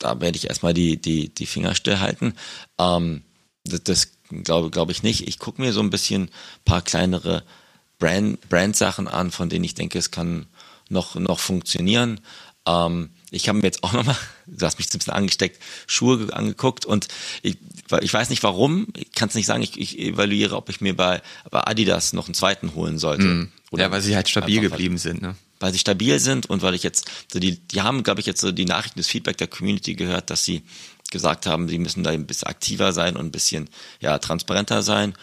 da werde ich erstmal die, die, die Finger stillhalten. Ähm, das, das glaube glaube ich nicht. Ich gucke mir so ein bisschen paar kleinere Brand, Brand-Sachen an, von denen ich denke, es kann noch, noch funktionieren. Ähm, ich habe mir jetzt auch nochmal, du hast mich ein bisschen angesteckt, Schuhe angeguckt und ich, ich weiß nicht warum, ich kann es nicht sagen, ich, ich evaluiere, ob ich mir bei, bei Adidas noch einen zweiten holen sollte. Mm. Ja, weil sie halt stabil geblieben sind, ne? weil sie stabil sind und weil ich jetzt, so die, die haben, glaube ich, jetzt so die Nachrichten, das Feedback der Community gehört, dass sie gesagt haben, sie müssen da ein bisschen aktiver sein und ein bisschen ja transparenter sein.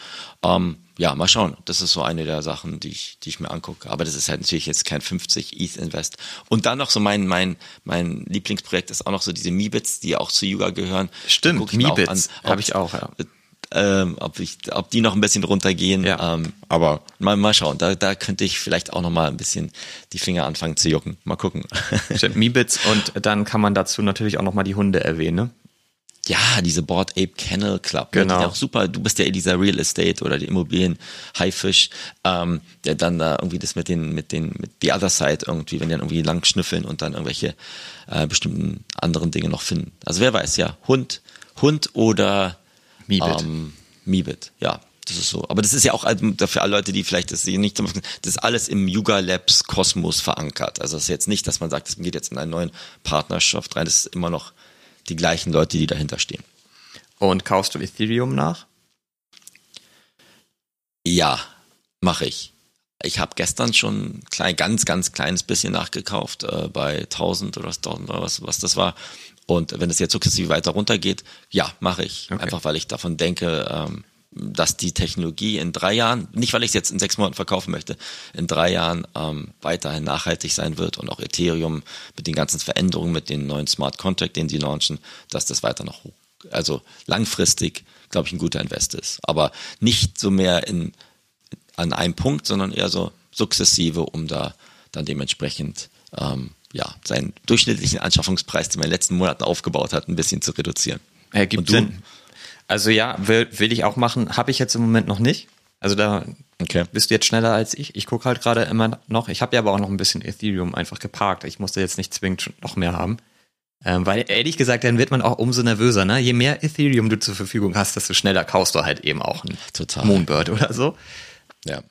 Ähm, ja, mal schauen. Das ist so eine der Sachen, die ich, die ich mir angucke. Aber das ist halt natürlich jetzt kein 50 ETH Invest. Und dann noch so mein, mein, mein Lieblingsprojekt ist auch noch so diese Mibits, die auch zu Yuga gehören. Stimmt, Mibits habe ich auch, ja ähm, ob, ich, ob die noch ein bisschen runtergehen. Ja. Ähm, aber mal, mal schauen. Da, da könnte ich vielleicht auch noch mal ein bisschen die Finger anfangen zu jucken. Mal gucken. Stimmt, Mibits und dann kann man dazu natürlich auch noch mal die Hunde erwähnen. Ne? Ja, diese Board Ape Kennel Club. Ne? Genau. Ne, auch super. Du bist ja dieser Real Estate oder die Immobilien Haifisch, ähm, der dann da irgendwie das mit den, mit den, mit the other side irgendwie, wenn die dann irgendwie lang schnüffeln und dann irgendwelche äh, bestimmten anderen Dinge noch finden. Also wer weiß, ja. Hund, Hund oder Mibit. Ähm, Mibit, ja. Das ist so. Aber das ist ja auch für alle Leute, die vielleicht das nicht machen, das ist alles im Yuga Labs Kosmos verankert. Also es ist jetzt nicht, dass man sagt, es geht jetzt in einen neuen Partnerschaft rein. Das ist immer noch die gleichen Leute, die dahinter stehen. Und kaufst du Ethereum nach? Ja, mache ich. Ich habe gestern schon klein, ganz, ganz kleines bisschen nachgekauft äh, bei 1000 oder 1000 oder was, was das war. Und wenn es jetzt sukzessive weiter runtergeht, ja, mache ich. Okay. Einfach weil ich davon denke, ähm, dass die Technologie in drei Jahren, nicht weil ich es jetzt in sechs Monaten verkaufen möchte, in drei Jahren ähm, weiterhin nachhaltig sein wird und auch Ethereum mit den ganzen Veränderungen, mit den neuen Smart Contract, den sie launchen, dass das weiter noch hoch, also langfristig, glaube ich, ein guter Invest ist. Aber nicht so mehr in, an einem Punkt, sondern eher so sukzessive, um da dann dementsprechend ähm, ja, seinen durchschnittlichen Anschaffungspreis, den man in den letzten Monaten aufgebaut hat, ein bisschen zu reduzieren. Ergibt Sinn. Also ja, will, will ich auch machen. Habe ich jetzt im Moment noch nicht. Also da okay. bist du jetzt schneller als ich. Ich gucke halt gerade immer noch. Ich habe ja aber auch noch ein bisschen Ethereum einfach geparkt. Ich musste jetzt nicht zwingend noch mehr haben. Ähm, weil ehrlich gesagt, dann wird man auch umso nervöser. Ne? Je mehr Ethereum du zur Verfügung hast, desto schneller kaufst du halt eben auch ein Total. Moonbird oder so. Ja.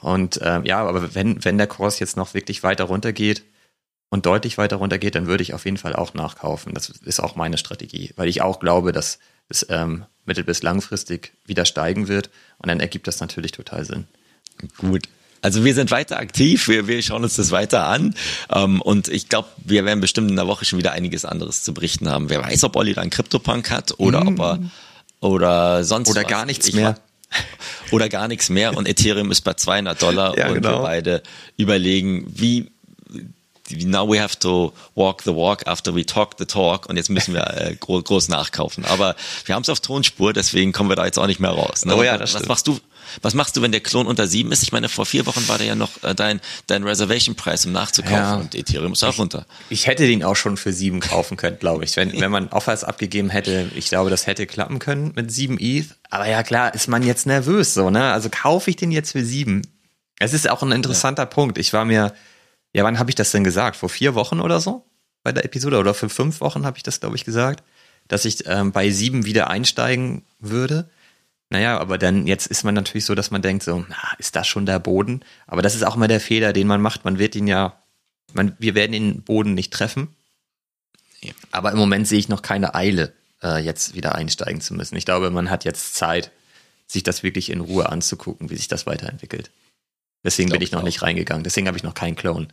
Und ähm, ja, aber wenn, wenn der Kurs jetzt noch wirklich weiter runtergeht und deutlich weiter runtergeht, dann würde ich auf jeden Fall auch nachkaufen. Das ist auch meine Strategie, weil ich auch glaube, dass es ähm, mittel- bis langfristig wieder steigen wird. Und dann ergibt das natürlich total Sinn. Gut. Also wir sind weiter aktiv, wir, wir schauen uns das weiter an ähm, und ich glaube, wir werden bestimmt in der Woche schon wieder einiges anderes zu berichten haben. Wer weiß, ob Olli dann Crypto-Punk hat oder mm. ob er oder sonst oder was. gar nichts ich mehr. Oder gar nichts mehr und Ethereum ist bei 200 Dollar ja, und genau. wir beide überlegen, wie now we have to walk the walk after we talk the talk und jetzt müssen wir äh, groß, groß nachkaufen. Aber wir haben es auf Tonspur, deswegen kommen wir da jetzt auch nicht mehr raus. Ne? Oh ja, das was machst du? Was machst du, wenn der Klon unter sieben ist? Ich meine, vor vier Wochen war der ja noch äh, dein, dein Reservation-Preis, um nachzukaufen ja. und Ethereum ist auch runter. Ich hätte den auch schon für sieben kaufen können, glaube ich. Wenn, wenn man Offers abgegeben hätte, ich glaube, das hätte klappen können mit sieben ETH. Aber ja, klar, ist man jetzt nervös so, ne? Also kaufe ich den jetzt für sieben? Es ist auch ein interessanter ja. Punkt. Ich war mir, ja, wann habe ich das denn gesagt? Vor vier Wochen oder so? Bei der Episode? Oder für fünf Wochen habe ich das, glaube ich, gesagt, dass ich ähm, bei sieben wieder einsteigen würde. Naja, aber dann jetzt ist man natürlich so, dass man denkt, so, na, ist das schon der Boden? Aber das ist auch immer der Fehler, den man macht. Man wird ihn ja, man, wir werden den Boden nicht treffen. Aber im Moment sehe ich noch keine Eile, äh, jetzt wieder einsteigen zu müssen. Ich glaube, man hat jetzt Zeit, sich das wirklich in Ruhe anzugucken, wie sich das weiterentwickelt. Deswegen bin ich noch nicht reingegangen. Deswegen habe ich noch keinen Clone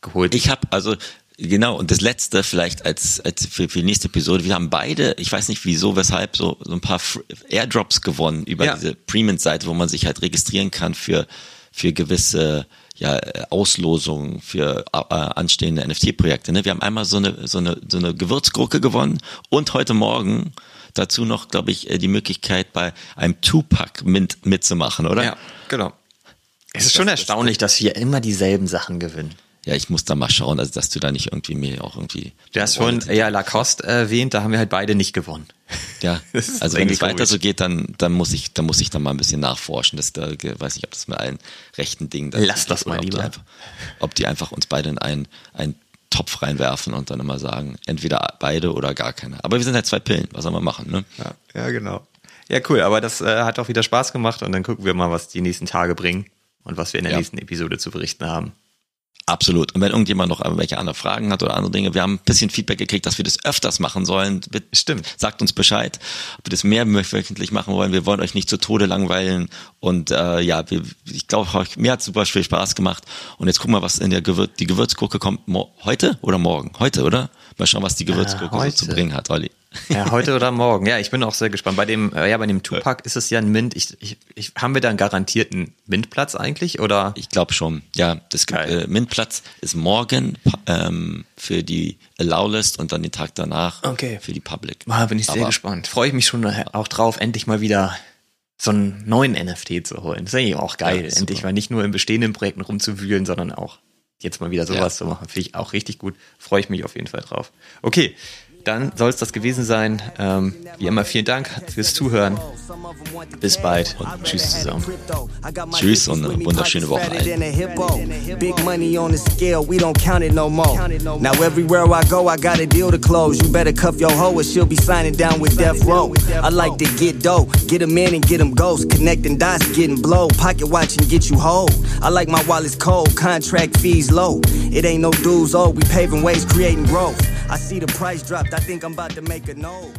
geholt. Ich habe also genau und das letzte vielleicht als, als für, für die nächste Episode. Wir haben beide, ich weiß nicht wieso, weshalb so, so ein paar Airdrops gewonnen über ja. diese Premium-Seite, wo man sich halt registrieren kann für für gewisse ja, Auslosungen für äh, anstehende NFT-Projekte. Ne? Wir haben einmal so eine, so eine, so eine Gewürzgurke gewonnen und heute Morgen dazu noch, glaube ich, äh, die Möglichkeit, bei einem Tupac mit, mitzumachen, oder? Ja, genau. Es ist schon erstaunlich, dass wir immer dieselben Sachen gewinnen. Ja, ich muss da mal schauen, also dass du da nicht irgendwie mir auch irgendwie. Du hast vorhin ja Lacoste erwähnt, da haben wir halt beide nicht gewonnen. Ja, also wenn es weiter so geht, dann, dann muss ich, dann muss ich da mal ein bisschen nachforschen. Das da, weiß nicht, ob das mit allen rechten Dingen. Lass das mal lieber. Die einfach, ob die einfach uns beide in einen, einen Topf reinwerfen und dann immer sagen, entweder beide oder gar keine. Aber wir sind halt zwei Pillen, was soll man machen, ne? Ja, ja genau. Ja, cool, aber das äh, hat auch wieder Spaß gemacht und dann gucken wir mal, was die nächsten Tage bringen und was wir in der ja. nächsten Episode zu berichten haben. Absolut. Und wenn irgendjemand noch welche andere Fragen hat oder andere Dinge, wir haben ein bisschen Feedback gekriegt, dass wir das öfters machen sollen. Stimmt. Sagt uns Bescheid, ob wir das mehr wöchentlich machen wollen. Wir wollen euch nicht zu Tode langweilen. Und äh, ja, wir, ich glaube, mir hat super viel Spaß gemacht. Und jetzt gucken wir, was in der Gewürz, die Gewürzgurke kommt heute oder morgen? Heute, oder? Mal schauen, was die Gewürzgurke Ja, so zu bringen hat, Olli. Ja, heute oder morgen. Ja, ich bin auch sehr gespannt. Bei dem, äh, ja, bei dem Tupac ist es ja ein Mint. Ich, ich, ich, haben wir da einen garantierten Mintplatz eigentlich? Oder? Ich glaube schon. Ja, das gibt, äh, MINT-Platz ist morgen ähm, für die Allow-List und dann den Tag danach Okay. für die Public. Ah, bin ich sehr Aber gespannt. Freue ich mich schon auch drauf, endlich mal wieder so einen neuen NFT zu holen. Das ist eigentlich auch geil, Ja, endlich mal nicht nur in bestehenden Projekten rumzuwühlen, sondern auch jetzt mal wieder sowas Ja. zu machen. Finde ich auch richtig gut. Freue ich mich auf jeden Fall drauf. Okay, dann soll es das gewesen sein. Ähm, wie immer, vielen Dank fürs Zuhören. Bis bald und tschüss zusammen. Tschüss und eine wunderschöne Woche. Big money on the scale, we don't count it no more. Now everywhere I go, I got a deal to close. You better cuff your hoe or she'll be signing down with Death Row. I like to get dough, get 'em in and get 'em ghost. Connecting dots, getting blow. Pocket watch get you whole. I like my wallets cold, contract fees low. It ain't no dues, oh, we paving ways, creating growth. I see the price dropped, I think I'm about to make a note.